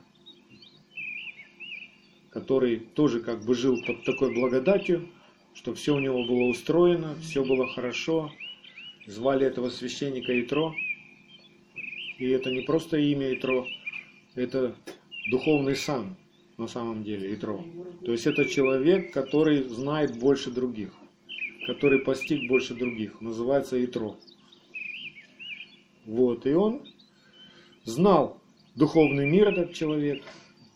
который тоже как бы жил под такой благодатью, что все у него было устроено, все было хорошо. Звали этого священника Итро. И это не просто имя Итро, это духовный сан на самом деле Итро. То есть это человек, который знает больше других, который постиг больше других. Называется Итро. Вот, и он знал духовный мир этот человек,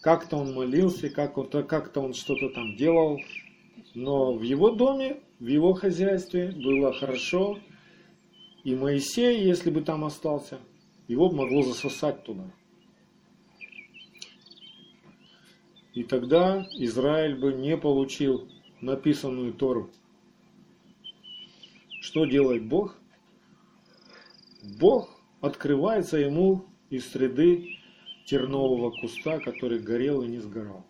как-то он молился, как-то как он что-то там делал, но в его доме, в его хозяйстве было хорошо, и Моисей, если бы там остался, его могло засосать туда. И тогда Израиль бы не получил написанную Тору. Что делает Бог? Бог открывается ему из среды тернового куста, который горел и не сгорал.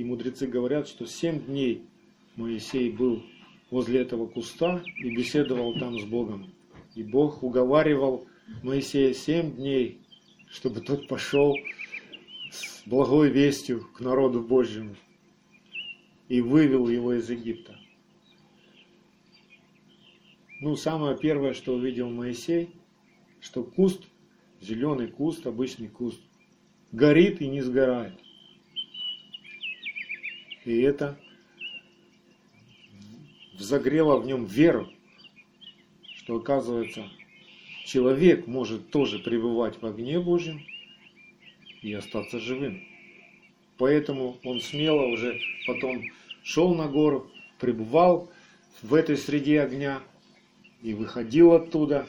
И мудрецы говорят, что семь дней Моисей был возле этого куста и беседовал там с Богом. И Бог уговаривал Моисея семь дней, чтобы тот пошел с благой вестью к народу Божьему и вывел его из Египта. Ну, самое первое, что увидел Моисей, что куст, зеленый куст, обычный куст, горит и не сгорает. И это взагрело в нем веру, что оказывается человек может тоже пребывать в огне Божьем и остаться живым. Поэтому он смело уже потом шел на гору, пребывал в этой среде огня и выходил оттуда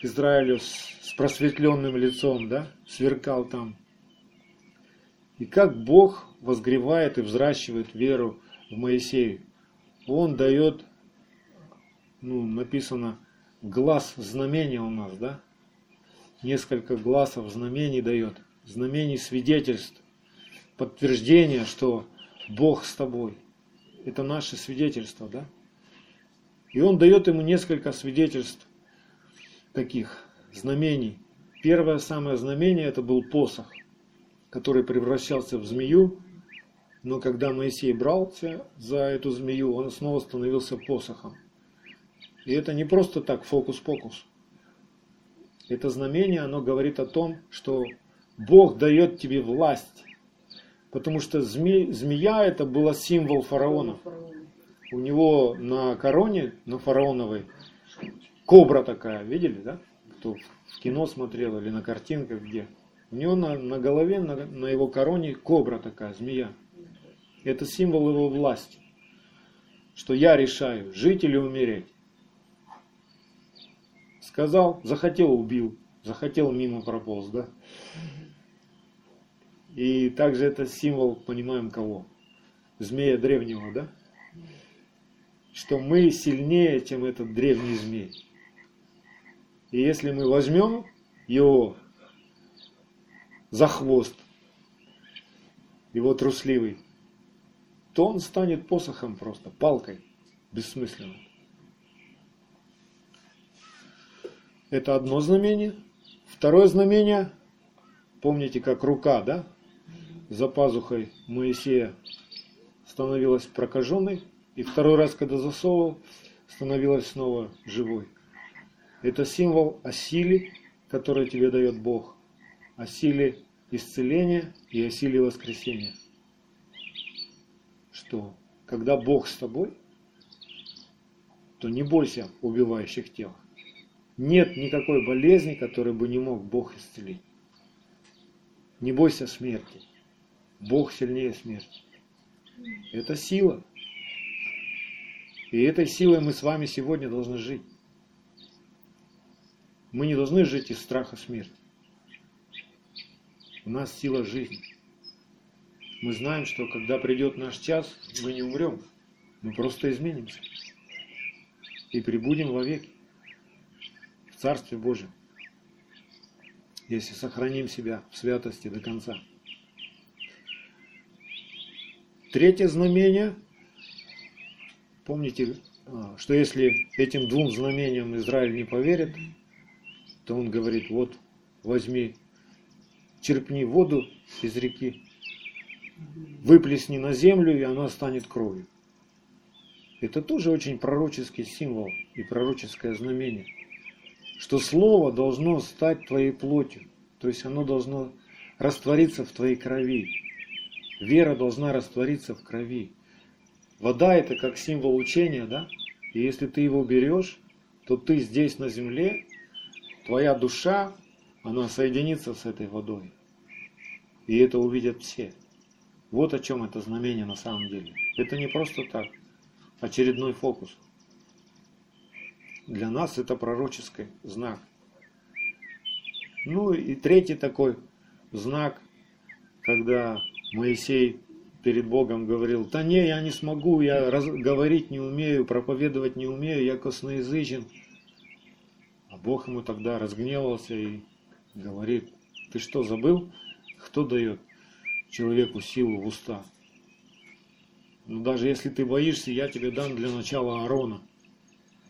к Израилю с просветленным лицом, да, сверкал там. И как Бог возгревает и взращивает веру в Моисею. Он дает, ну, написано, глаз знамения у нас, да? Несколько глазов знамений дает, знамений свидетельств, подтверждение, что Бог с тобой. Это наше свидетельство, да? И он дает ему несколько свидетельств таких, знамений. Первое самое знамение это был посох, который превращался в змею, но когда Моисей брался за эту змею, он снова становился посохом. И это не просто так фокус-покус. Это знамение, оно говорит о том, что Бог дает тебе власть. Потому что зме, змея это была символ фараона. У него на короне, на фараоновой, кобра такая, видели, да? Кто в кино смотрел или на картинках где. У него на, на голове, на, на его короне кобра такая, змея. Это символ его власти. Что я решаю, жить или умереть. Сказал, захотел, убил. Захотел, мимо прополз, да? И также это символ, понимаем кого? Змея древнего, да? Что мы сильнее, чем этот древний змей. И если мы возьмем его за хвост, его трусливый, то он станет посохом просто, палкой, бессмысленно. Это одно знамение. Второе знамение, помните, как рука, да, за пазухой Моисея становилась прокаженной, и второй раз, когда засовывал, становилась снова живой. Это символ о силе, которую тебе дает Бог, о силе исцеления и о силе воскресения. Что, когда Бог с тобой, то не бойся убивающих тел. Нет никакой болезни, которую бы не мог Бог исцелить. Не бойся смерти. Бог сильнее смерти. Это сила. И этой силой мы с вами сегодня должны жить. Мы не должны жить из страха смерти. У нас сила жизни. Мы знаем, что когда придет наш час, мы не умрем. Мы просто изменимся. И прибудем вовеки. Царстве Божьем, если сохраним себя в святости до конца. Третье знамение. Помните, а, что если этим двум знамениям Израиль не поверит, то он говорит, вот возьми, черпни воду из реки, выплесни на землю, и она станет кровью. Это тоже очень пророческий символ и пророческое знамение что Слово должно стать твоей плотью, то есть оно должно раствориться в твоей крови. Вера должна раствориться в крови. Вода это как символ учения, да? И если ты его берешь, то ты здесь на земле, твоя душа, она соединится с этой водой. И это увидят все. Вот о чем это знамение на самом деле. Это не просто так, очередной фокус. Для нас это пророческий знак. Ну и третий такой знак, когда Моисей перед Богом говорил, да не, я не смогу, я раз, говорить не умею, проповедовать не умею, я косноязычен. А Бог ему тогда разгневался и говорит, ты что, забыл, кто дает человеку силу в уста? Ну даже если ты боишься, я тебе дам для начала Аарона.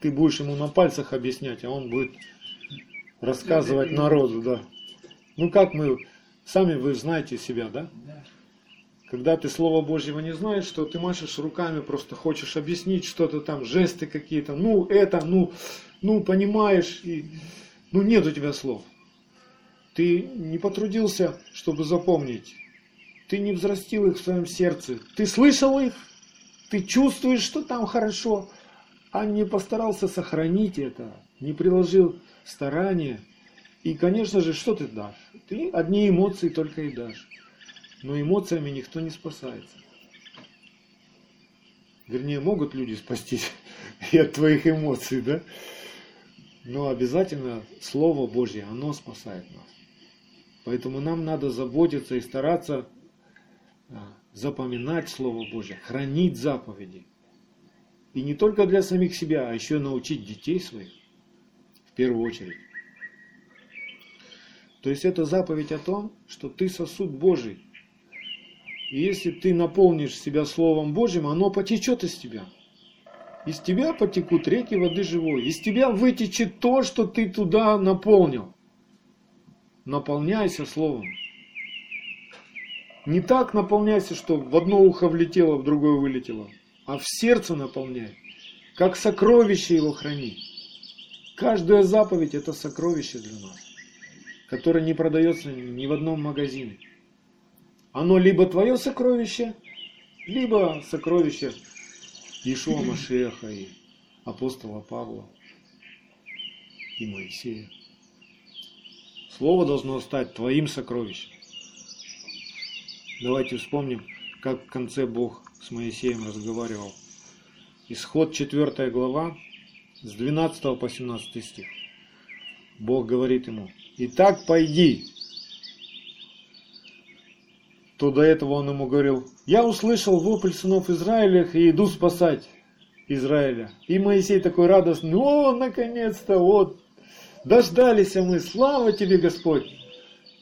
Ты будешь ему на пальцах объяснять, а он будет рассказывать народу, да. Ну как мы, сами вы знаете себя, да? Когда ты Слово Божьего не знаешь, что ты машешь руками, просто хочешь объяснить что-то там, жесты какие-то, ну это, ну, ну понимаешь, и, ну нет у тебя слов. Ты не потрудился, чтобы запомнить. Ты не взрастил их в своем сердце. Ты слышал их, ты чувствуешь, что там хорошо, а не постарался сохранить это, не приложил старания. И, конечно же, что ты дашь? Ты одни эмоции только и дашь. Но эмоциями никто не спасается. Вернее, могут люди спастись [LAUGHS] и от твоих эмоций, да? Но обязательно Слово Божье, оно спасает нас. Поэтому нам надо заботиться и стараться запоминать Слово Божье, хранить заповеди. И не только для самих себя, а еще научить детей своих в первую очередь. То есть это заповедь о том, что ты сосуд Божий, и если ты наполнишь себя Словом Божьим, оно потечет из тебя. Из тебя потекут реки воды живой. Из тебя вытечет то, что ты туда наполнил. Наполняйся Словом. Не так наполняйся, что в одно ухо влетело, в другое вылетело. А в сердце наполняй. Как сокровище его храни. Каждая заповедь это сокровище для нас, которое не продается ни в одном магазине. Оно либо твое сокровище, либо сокровище Ишуа Машеха и апостола Павла и Моисея. Слово должно стать твоим сокровищем. Давайте вспомним, как в конце Бог с Моисеем разговаривал. Исход 4 глава, с 12 по 17 стих. Бог говорит ему, «Итак, пойди, то до этого он ему говорил, я услышал вопль сынов Израиля и иду спасать Израиля. И Моисей такой радостный, о, наконец-то, вот, дождались мы, слава тебе, Господь.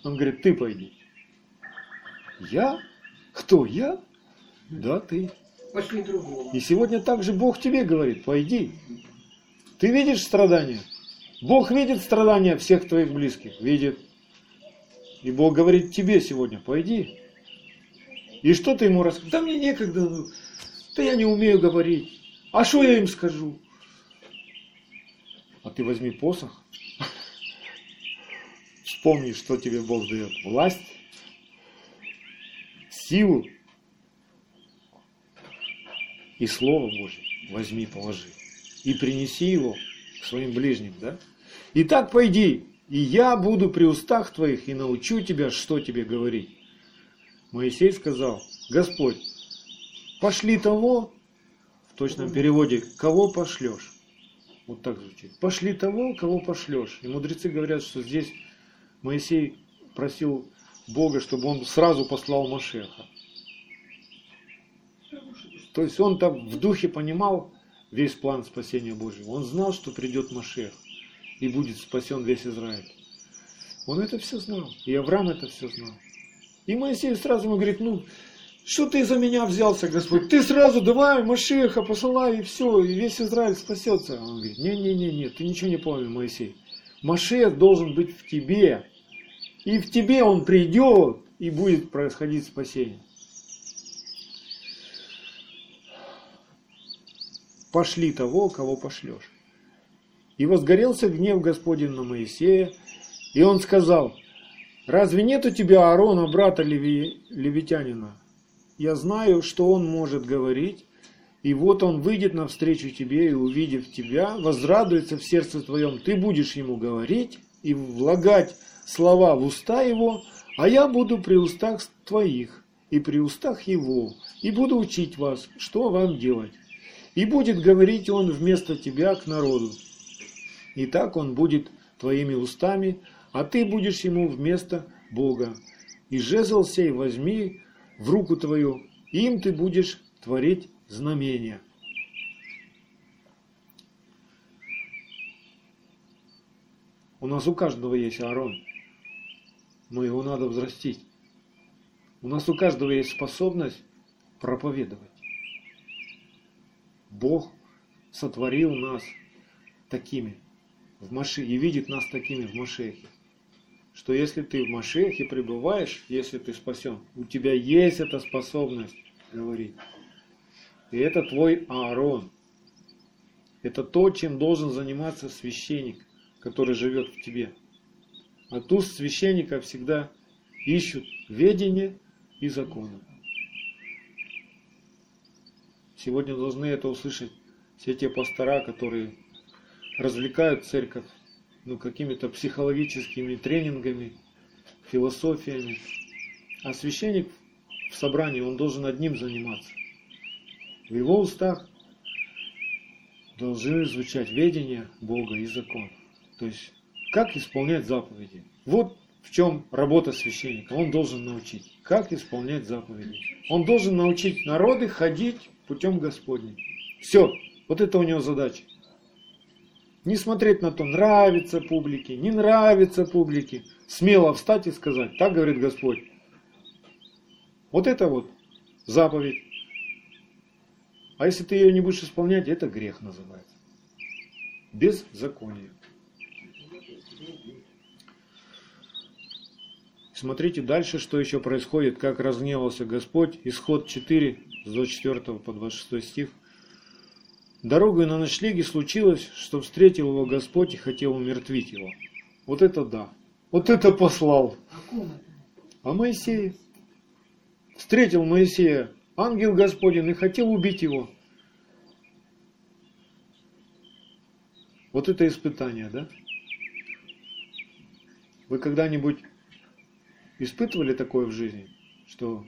Он говорит, ты пойди. Я? Кто, я? Да, ты. Пошли другого. И сегодня также Бог тебе говорит, пойди. Ты видишь страдания? Бог видит страдания всех твоих близких, видит. И Бог говорит тебе сегодня, пойди. И что ты ему расскажешь? Да мне некогда, ну, да я не умею говорить. А что я им скажу? А ты возьми посох, [LAUGHS] вспомни, что тебе Бог дает. Власть, силу и Слово Божье возьми, положи. И принеси его к своим ближним, да? Итак, пойди, и я буду при устах твоих и научу тебя, что тебе говорить. Моисей сказал, Господь, пошли того, в точном переводе, кого пошлешь. Вот так звучит. Пошли того, кого пошлешь. И мудрецы говорят, что здесь Моисей просил Бога, чтобы он сразу послал Машеха. То есть он там в духе понимал весь план спасения Божьего. Он знал, что придет Машех и будет спасен весь Израиль. Он это все знал. И Авраам это все знал. И Моисей сразу ему говорит, ну, что ты за меня взялся, Господь? Ты сразу давай Машеха посылай, и все, и весь Израиль спасется. Он говорит, не-не-не, ты ничего не понял, Моисей. Машех должен быть в тебе. И в тебе он придет, и будет происходить спасение. Пошли того, кого пошлешь. И возгорелся гнев Господень на Моисея, и он сказал, Разве нет у тебя Аарона, брата Леви, Левитянина? Я знаю, что он может говорить, И вот он выйдет навстречу тебе и, увидев тебя, возрадуется в сердце твоем. Ты будешь ему говорить и влагать слова в уста его, а я буду при устах твоих и при устах его, и буду учить вас, что вам делать. И будет говорить он вместо тебя к народу. И так он будет твоими устами, а ты будешь ему вместо Бога. И жезл сей возьми в руку твою, им ты будешь творить знамения. У нас у каждого есть Аарон, но его надо взрастить. У нас у каждого есть способность проповедовать. Бог сотворил нас такими в Маше, и видит нас такими в Машехе. Что если ты в Машехе пребываешь, если ты спасен, у тебя есть эта способность говорить. И это твой Аарон. Это то, чем должен заниматься священник, который живет в тебе. А тут священника всегда ищут ведение и законы. Сегодня должны это услышать все те пастора, которые развлекают церковь ну, какими-то психологическими тренингами, философиями. А священник в собрании, он должен одним заниматься. В его устах должны звучать ведение Бога и закон. То есть, как исполнять заповеди. Вот в чем работа священника. Он должен научить, как исполнять заповеди. Он должен научить народы ходить путем Господним. Все, вот это у него задача. Не смотреть на то, нравится публике, не нравится публике. Смело встать и сказать, так говорит Господь. Вот это вот заповедь. А если ты ее не будешь исполнять, это грех называется. Беззаконие. Смотрите дальше, что еще происходит, как разгневался Господь. Исход 4, с 24 по 26 стих. Дорогой на ночлеге случилось, что встретил его Господь и хотел умертвить его. Вот это да. Вот это послал. А Моисей встретил Моисея ангел Господень и хотел убить его. Вот это испытание, да? Вы когда-нибудь испытывали такое в жизни, что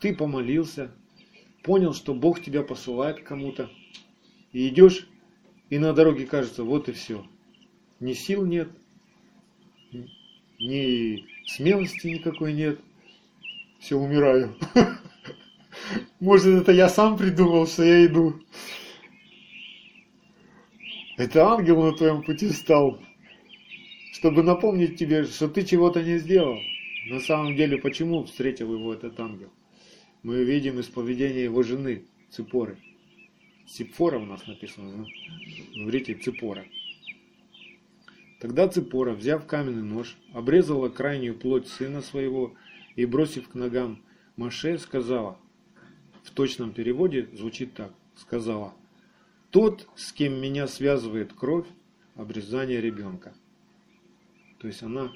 ты помолился, понял, что Бог тебя посылает кому-то, и идешь, и на дороге кажется, вот и все. Ни сил нет, ни смелости никакой нет. Все, умираю. [LAUGHS] Может, это я сам придумал, что я иду. Это ангел на твоем пути стал, чтобы напомнить тебе, что ты чего-то не сделал. На самом деле, почему встретил его этот ангел? Мы видим из поведения его жены, Ципоры. Сипфора у нас написано, ну, говорите Ципора. Тогда Ципора, взяв каменный нож, обрезала крайнюю плоть сына своего и, бросив к ногам Маше, сказала, в точном переводе звучит так, сказала, «Тот, с кем меня связывает кровь, обрезание ребенка». То есть она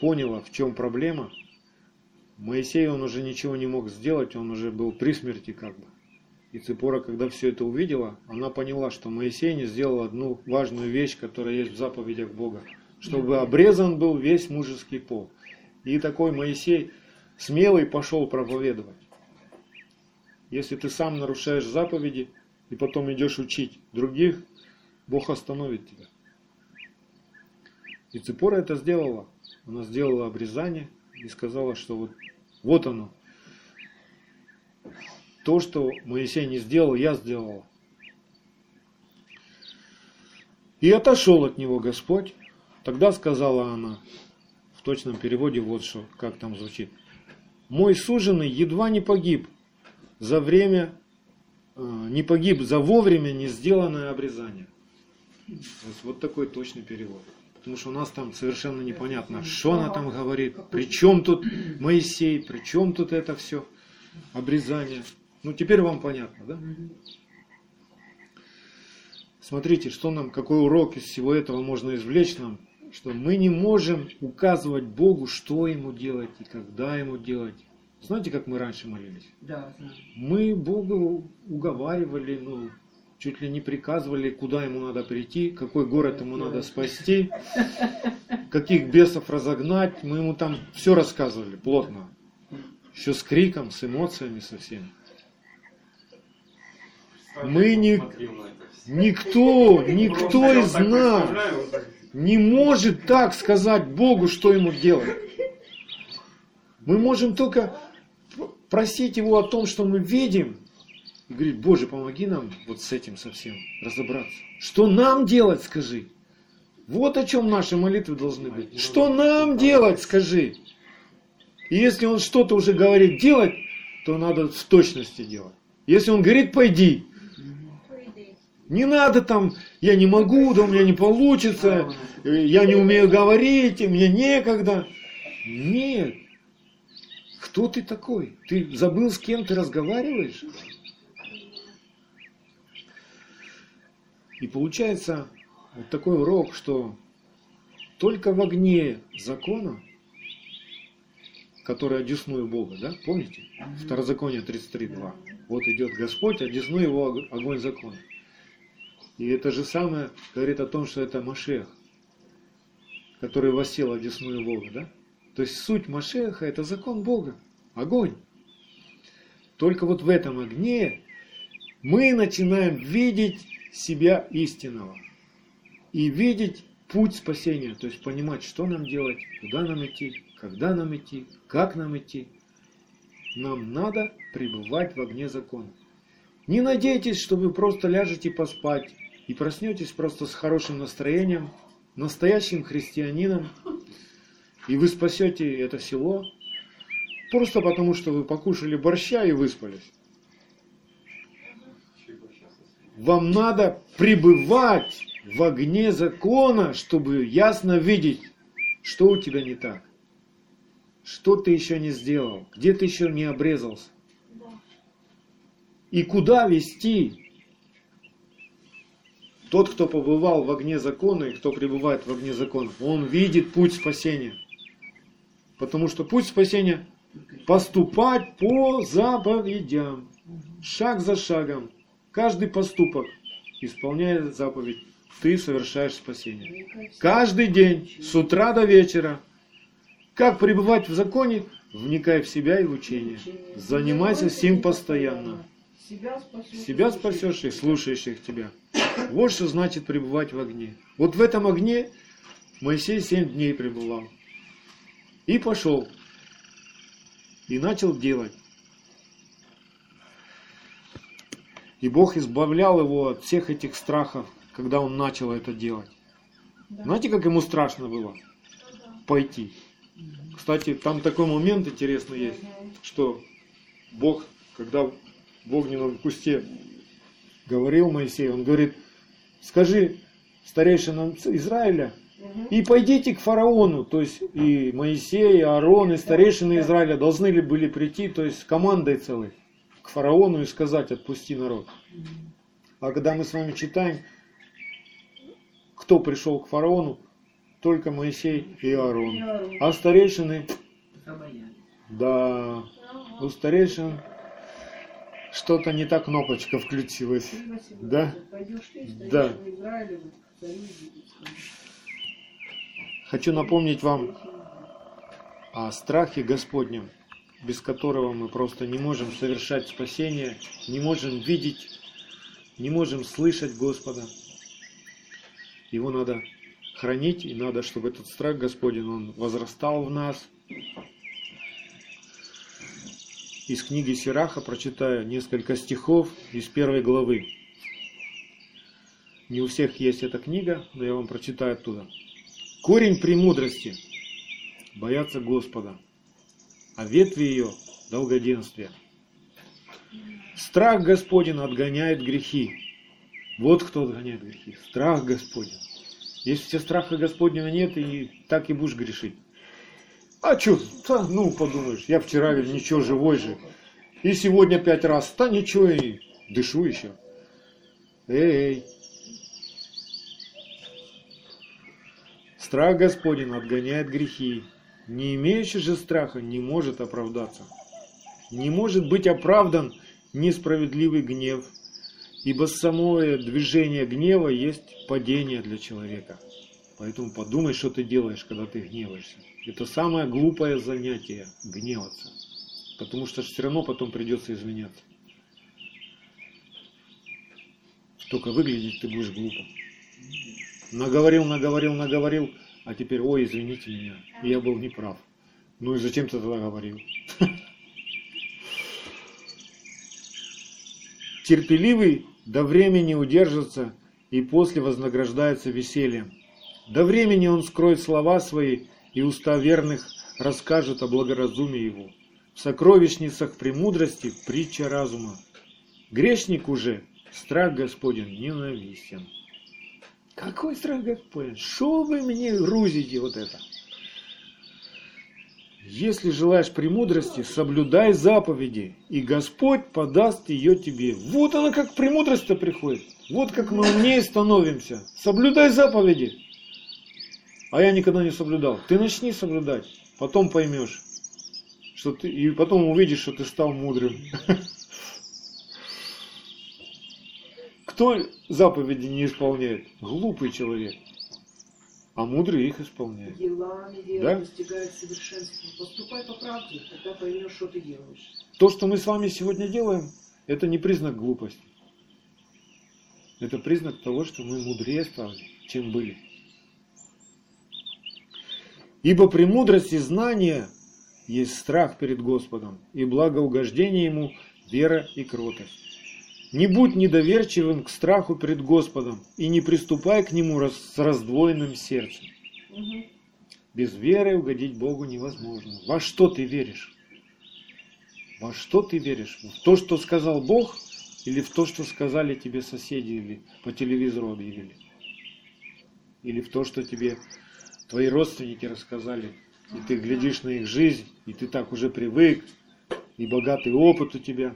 поняла, в чем проблема. Моисей, он уже ничего не мог сделать, он уже был при смерти как бы. И Ципора, когда все это увидела, она поняла, что Моисей не сделал одну важную вещь, которая есть в заповедях Бога. Чтобы обрезан был весь мужеский пол. И такой Моисей смелый пошел проповедовать. Если ты сам нарушаешь заповеди и потом идешь учить других, Бог остановит тебя. И Ципора это сделала. Она сделала обрезание и сказала, что вот, вот оно, то, что Моисей не сделал, я сделал. И отошел от него Господь. Тогда сказала она, в точном переводе вот что, как там звучит. Мой суженый едва не погиб за время, э, не погиб за вовремя не сделанное обрезание. Вот такой точный перевод. Потому что у нас там совершенно непонятно, что она там говорит, при чем тут Моисей, при чем тут это все обрезание. Ну, теперь вам понятно, да? Смотрите, что нам, какой урок из всего этого можно извлечь нам, что мы не можем указывать Богу, что ему делать и когда ему делать. Знаете, как мы раньше молились? Да, знаю. Мы Богу уговаривали, ну, чуть ли не приказывали, куда ему надо прийти, какой город ему надо спасти, каких бесов разогнать. Мы ему там все рассказывали плотно. Еще с криком, с эмоциями совсем. Мы не... Никто, никто из нас не может так сказать Богу, что ему делать. Мы можем только просить Его о том, что мы видим, и говорить, Боже, помоги нам вот с этим совсем разобраться. Что нам делать, скажи. Вот о чем наши молитвы должны быть. Что нам делать, скажи. И если он что-то уже говорит делать, то надо в точности делать. Если он говорит, пойди, не надо там, я не могу, да у меня не получится, я не умею говорить, мне некогда. Нет. Кто ты такой? Ты забыл, с кем ты разговариваешь? И получается вот такой урок, что только в огне закона, который одесную Бога, да, помните? Второзаконие 33.2. Вот идет Господь, одесну его огонь закона. И это же самое говорит о том, что это Машех, который восел одесную Бога, да? То есть суть Машеха это закон Бога, огонь. Только вот в этом огне мы начинаем видеть себя истинного и видеть путь спасения, то есть понимать, что нам делать, куда нам идти, когда нам идти, как нам идти. Нам надо пребывать в огне закона. Не надейтесь, что вы просто ляжете поспать и проснетесь просто с хорошим настроением, настоящим христианином, и вы спасете это село, просто потому что вы покушали борща и выспались. Вам надо пребывать в огне закона, чтобы ясно видеть, что у тебя не так. Что ты еще не сделал, где ты еще не обрезался. И куда вести. Тот, кто побывал в огне закона и кто пребывает в огне закона, он видит путь спасения. Потому что путь спасения поступать по заповедям, шаг за шагом, Каждый поступок, исполняя заповедь, ты совершаешь спасение. Каждый день, с утра до вечера. Как пребывать в законе? Вникай в себя и в учение. Занимайся сим постоянно. Себя спасешь и слушающих тебя. Вот что значит пребывать в огне. Вот в этом огне Моисей семь дней пребывал. И пошел. И начал делать. И Бог избавлял его от всех этих страхов, когда он начал это делать. Да. Знаете, как ему страшно было пойти? Кстати, там такой момент интересный есть, что Бог, когда в огненном кусте говорил Моисею, он говорит, скажи старейшинам Израиля, и пойдите к фараону, то есть и Моисей, и Аарон, и старейшины Израиля должны ли были прийти, то есть командой целой к фараону и сказать, отпусти народ. А когда мы с вами читаем, кто пришел к фараону, только Моисей и Аарон. А старейшины, да, у старейшин что-то не так кнопочка включилась. Да? Да. Хочу напомнить вам о страхе Господнем без которого мы просто не можем совершать спасение, не можем видеть, не можем слышать Господа. Его надо хранить, и надо, чтобы этот страх Господень, он возрастал в нас. Из книги Сираха прочитаю несколько стихов из первой главы. Не у всех есть эта книга, но я вам прочитаю оттуда. Корень премудрости – бояться Господа – а ветви ее – долгоденствие. Страх Господень отгоняет грехи. Вот кто отгоняет грехи. Страх Господень. Если тебя страха Господнего нет, и так и будешь грешить. А что, ну подумаешь, я вчера ничего, живой же. И сегодня пять раз, да ничего, и дышу еще. Эй, Страх Господень отгоняет грехи. Не имеющий же страха не может оправдаться. Не может быть оправдан несправедливый гнев, ибо самое движение гнева есть падение для человека. Поэтому подумай, что ты делаешь, когда ты гневаешься. Это самое глупое занятие – гневаться. Потому что все равно потом придется извиняться. Только выглядеть ты будешь глупо. Наговорил, наговорил, наговорил, а теперь, ой, извините меня, я был неправ. Ну и зачем ты тогда говорил? Терпеливый до времени удержится и после вознаграждается весельем. До времени он скроет слова свои, и уста верных расскажут о благоразумии его. В сокровищницах премудрости притча разума. Грешник уже страх Господень ненавистен. Какой страх Господень? Что вы мне грузите вот это? Если желаешь премудрости, соблюдай заповеди, и Господь подаст ее тебе. Вот она как премудрость-то приходит. Вот как мы умнее становимся. Соблюдай заповеди. А я никогда не соблюдал. Ты начни соблюдать, потом поймешь, что ты, и потом увидишь, что ты стал мудрым. [LAUGHS] Кто заповеди не исполняет? Глупый человек. А мудрый их исполняет. Делами веры Да? достигает совершенства. Поступай по правде, тогда поймешь, что ты делаешь. То, что мы с вами сегодня делаем, это не признак глупости. Это признак того, что мы мудрее стали, чем были. Ибо премудрость и знание есть страх перед Господом, и благоугождение Ему – вера и кротость. Не будь недоверчивым к страху перед Господом, и не приступай к Нему с раздвоенным сердцем. Мгм. Без веры угодить Богу невозможно. Во что ты веришь? Во что ты веришь? В то, что сказал Бог, или в то, что сказали тебе соседи, или по телевизору объявили? Или в то, что тебе твои родственники рассказали, и ты глядишь на их жизнь, и ты так уже привык, и богатый опыт у тебя.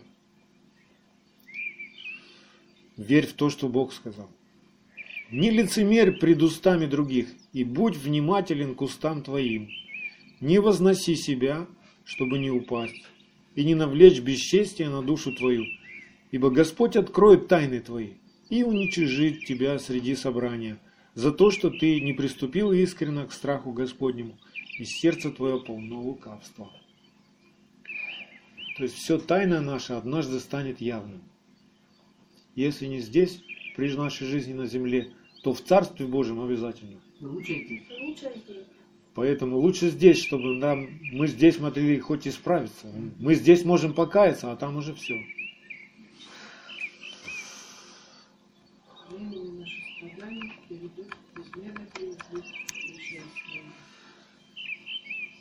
Верь в то, что Бог сказал. Не лицемерь пред устами других, и будь внимателен к устам твоим. Не возноси себя, чтобы не упасть, и не навлечь бесчестия на душу твою, ибо Господь откроет тайны твои и уничижит тебя среди собрания за то, что ты не приступил искренно к страху Господнему, и сердце твое полно лукавства. То есть все тайное наше однажды станет явным. Если не здесь, при нашей жизни на земле, то в Царстве Божьем обязательно. Лучше идти. Лучше здесь. Поэтому лучше здесь, чтобы нам, мы здесь могли хоть исправиться. Мы здесь можем покаяться, а там уже все.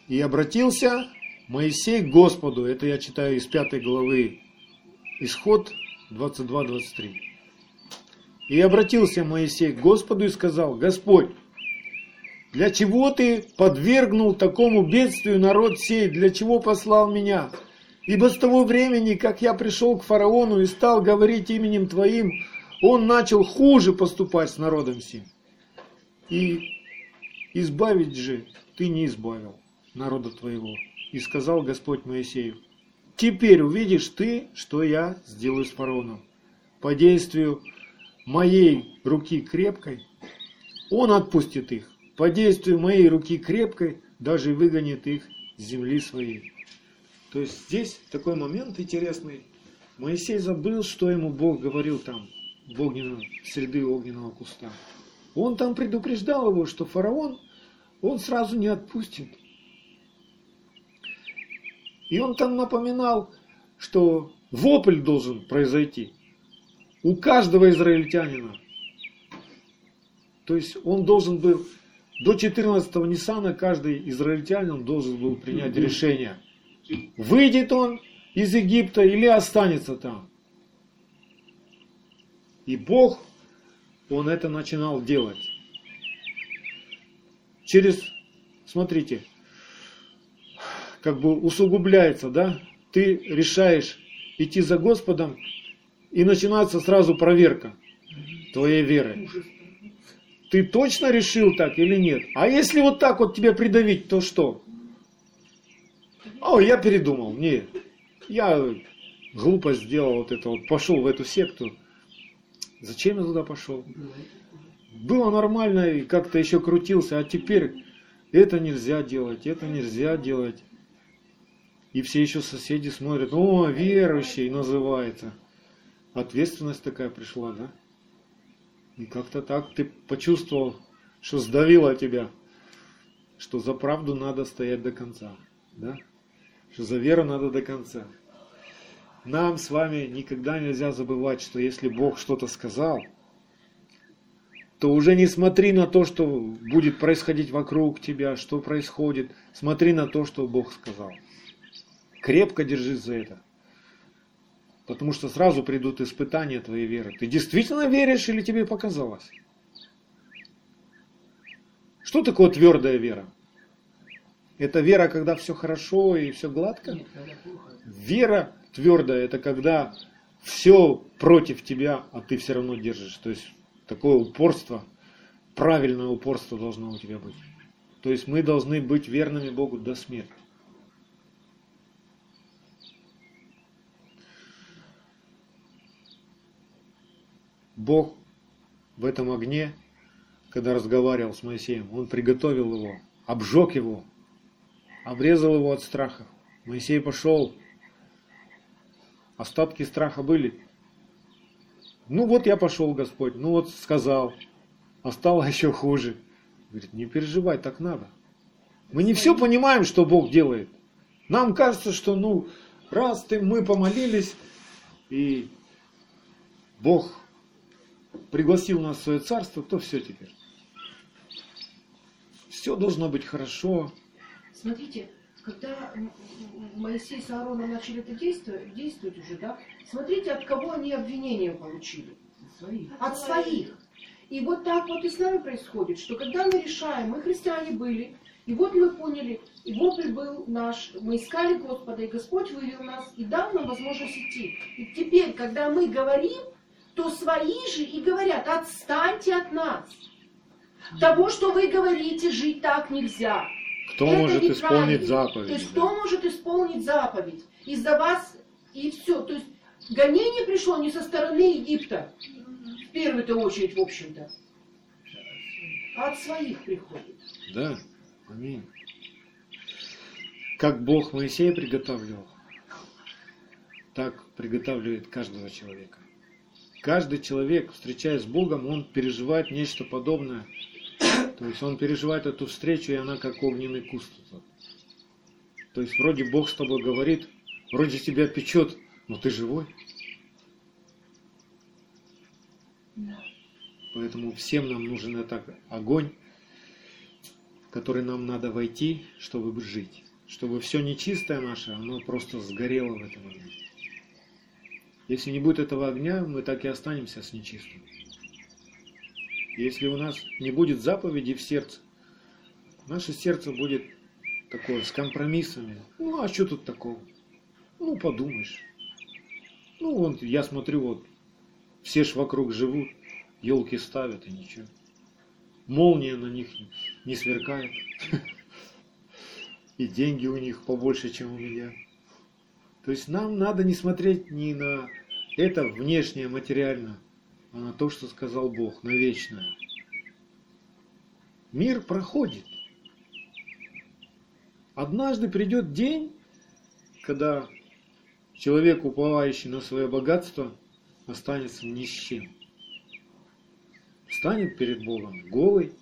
И обратился Моисей к Господу. Это я читаю из пятой главы. Исход 22-23. И обратился Моисей к Господу и сказал, Господь, для чего ты подвергнул такому бедствию народ сей, для чего послал меня? Ибо с того времени, как я пришел к фараону и стал говорить именем Твоим, он начал хуже поступать с народом сим. И избавить же ты не избавил народа твоего. И сказал Господь Моисею, теперь увидишь ты, что я сделаю с фараоном. По действию моей руки крепкой он отпустит их. По действию моей руки крепкой даже выгонит их с земли своей. То есть здесь такой момент интересный. Моисей забыл, что ему Бог говорил там, в огненном, среды огненного куста. Он там предупреждал его, что фараон, он сразу не отпустит. И он там напоминал, что вопль должен произойти у каждого израильтянина. То есть он должен был, до 14-го Ниссана каждый израильтянин должен был принять решение, выйдет он из Египта или останется там. И Бог, Он это начинал делать. Через, смотрите, как бы усугубляется, да? Ты решаешь идти за Господом, и начинается сразу проверка твоей веры. Ты точно решил так или нет? А если вот так вот тебя придавить, то что? О, я передумал. Нет. я глупо сделал вот это вот, пошел в эту секту. Зачем я туда пошел? Было нормально и как-то еще крутился, а теперь это нельзя делать, это нельзя делать. И все еще соседи смотрят, о, верующий называется. Ответственность такая пришла, да? И как-то так ты почувствовал, что сдавило тебя, что за правду надо стоять до конца, да? Что за веру надо до конца. Нам с вами никогда нельзя забывать, что если Бог что-то сказал, то уже не смотри на то, что будет происходить вокруг тебя, что происходит. Смотри на то, что Бог сказал. Крепко держись за это. Потому что сразу придут испытания твоей веры. Ты действительно веришь или тебе показалось? Что такое твердая вера? Это вера, когда все хорошо и все гладко? Вера твердая, это когда все против тебя, а ты все равно держишь. То есть такое упорство, правильное упорство должно у тебя быть. То есть мы должны быть верными Богу до смерти. Бог в этом огне, когда разговаривал с Моисеем, он приготовил его, обжег его, обрезал его от страха. Моисей пошел, остатки страха были. Ну вот я пошел, Господь, ну вот сказал, а стало еще хуже. Говорит, не переживай, так надо. Мы не все понимаем, что Бог делает. Нам кажется, что ну, раз ты, мы помолились, и Бог пригласил нас в свое царство, то все теперь. Все должно быть хорошо. Смотрите, когда Моисей с Аароном начали это действовать, действовать уже, да, смотрите, от кого они обвинения получили. Своих. От своих. И вот так вот и с нами происходит, что когда мы решаем, мы христиане были, и вот мы поняли, и вопль был наш, мы искали Господа, и Господь вывел нас и дал нам возможность идти. И теперь, когда мы говорим, то свои же и говорят, отстаньте от нас. Того, что вы говорите, жить так нельзя. Кто Это может исполнить заповедь? То есть кто может исполнить заповедь? Из-за вас и все. То есть гонение пришло не со стороны Египта, в первую-то очередь, в общем-то, а от своих приходит. Да, аминь. Как Бог Моисея приготовлял, так приготавливает каждого человека. Каждый человек, встречаясь с Богом, он переживает нечто подобное. То есть он переживает эту встречу, и она как огненный куст. То есть вроде Бог с тобой говорит, вроде тебя печет, но ты живой. Поэтому всем нам нужен это огонь, в который нам надо войти, чтобы жить. Чтобы все нечистое наше, оно просто сгорело в этом огне. Если не будет этого огня, мы так и останемся с нечистым. Если у нас не будет заповеди в сердце, наше сердце будет такое, с компромиссами. Ну, а что тут такого? Ну, подумаешь. Ну, вон, я смотрю, вот, все ж вокруг живут, елки ставят и ничего. Молния на них не сверкает. [LAUGHS] И деньги у них побольше, чем у меня. То есть нам надо не смотреть ни на это внешнее, материально, а на то, что сказал Бог, на вечное. Мир проходит. Однажды придет день, когда человек, уповающий на свое богатство, останется ни с чем. Станет перед Богом голый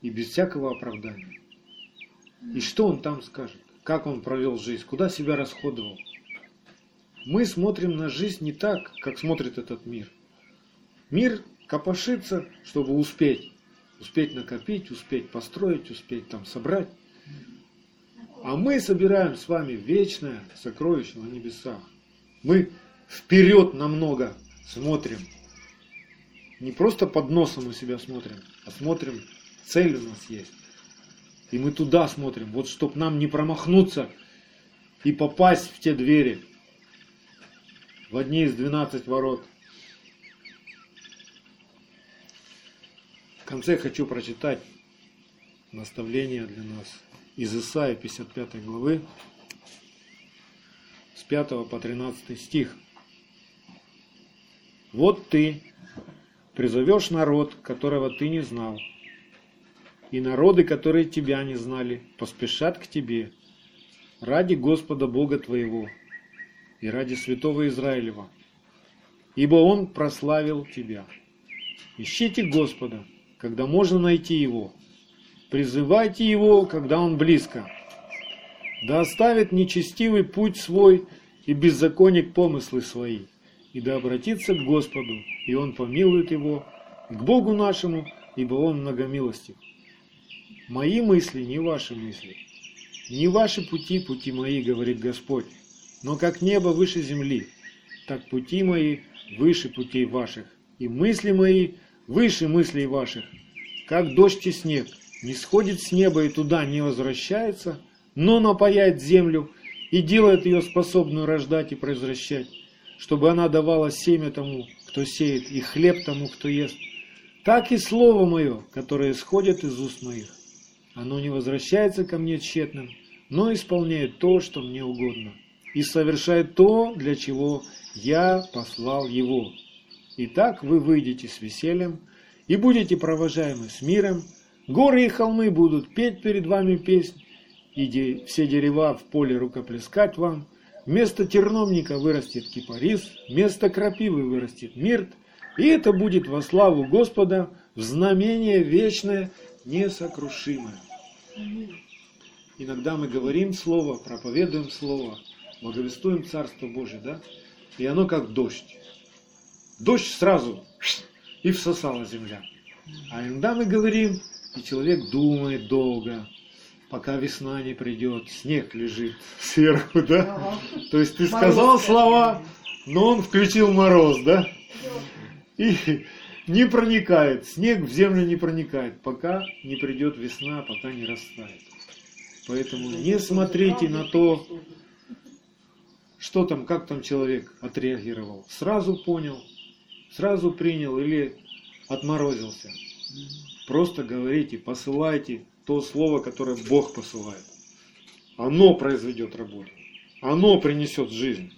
и без всякого оправдания. И что он там скажет? Как он провел жизнь? Куда себя расходовал? Мы смотрим на жизнь не так, как смотрит этот мир. Мир копошится, чтобы успеть. Успеть накопить, успеть построить, успеть там собрать. А мы собираем с вами вечное сокровище на небесах. Мы вперед намного смотрим. Не просто под носом у себя смотрим, а смотрим, цель у нас есть. И мы туда смотрим, вот чтобы нам не промахнуться и попасть в те двери, в одни из 12 ворот. В конце хочу прочитать наставление для нас из Исаия 55 главы. 5 по 13 стих. Вот ты призовешь народ, которого ты не знал, и народы, которые тебя не знали, поспешат к тебе ради Господа Бога твоего и ради святого Израилева, ибо Он прославил тебя. Ищите Господа, когда можно найти Его. Призывайте Его, когда Он близко. Да оставит нечестивый путь свой и беззаконник помыслы свои, и да обратится к Господу, и Он помилует его, к Богу нашему, ибо Он многомилостив. Мои мысли не ваши мысли, не ваши пути, пути мои, говорит Господь, но как небо выше земли, так пути мои выше путей ваших, и мысли мои выше мыслей ваших. Как дождь и снег не сходит с неба и туда не возвращается, но напаяет землю и делает ее способную рождать и произвращать, чтобы она давала семя тому, кто сеет, и хлеб тому, кто ест. Так и слово мое, которое исходит из уст моих. Оно не возвращается ко мне тщетным, но исполняет то, что мне угодно, и совершает то, для чего я послал его. Итак, вы выйдете с весельем и будете провожаемы с миром, горы и холмы будут петь перед вами песнь, и де, все дерева в поле рукоплескать вам, вместо терновника вырастет кипарис, вместо крапивы вырастет мирт, и это будет во славу Господа в знамение вечное, несокрушимое. Иногда мы говорим Слово, проповедуем Слово, благовествуем Царство Божие, да? И оно как дождь. Дождь сразу и всосала земля. А иногда мы говорим, и человек думает долго, пока весна не придет, снег лежит сверху, да? Ага. То есть ты сказал мороз. слова, но он включил мороз, да? И не проникает, снег в землю не проникает, пока не придет весна, пока не растает. Поэтому не смотрите на то, что там, как там человек отреагировал. Сразу понял, сразу принял или отморозился. Просто говорите, посылайте то слово, которое Бог посылает. Оно произведет работу. Оно принесет жизнь.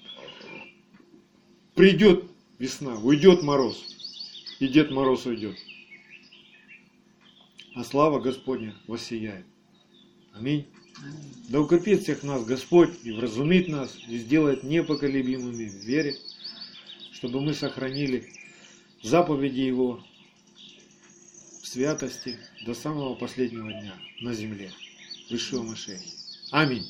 Придет весна, уйдет мороз. И Дед Мороз уйдет. А слава Господня воссияет. Аминь. Да укрепит всех нас Господь и вразумит нас, и сделает непоколебимыми в вере, чтобы мы сохранили заповеди Его в святости до самого последнего дня на земле. Высшего Машехи. Аминь.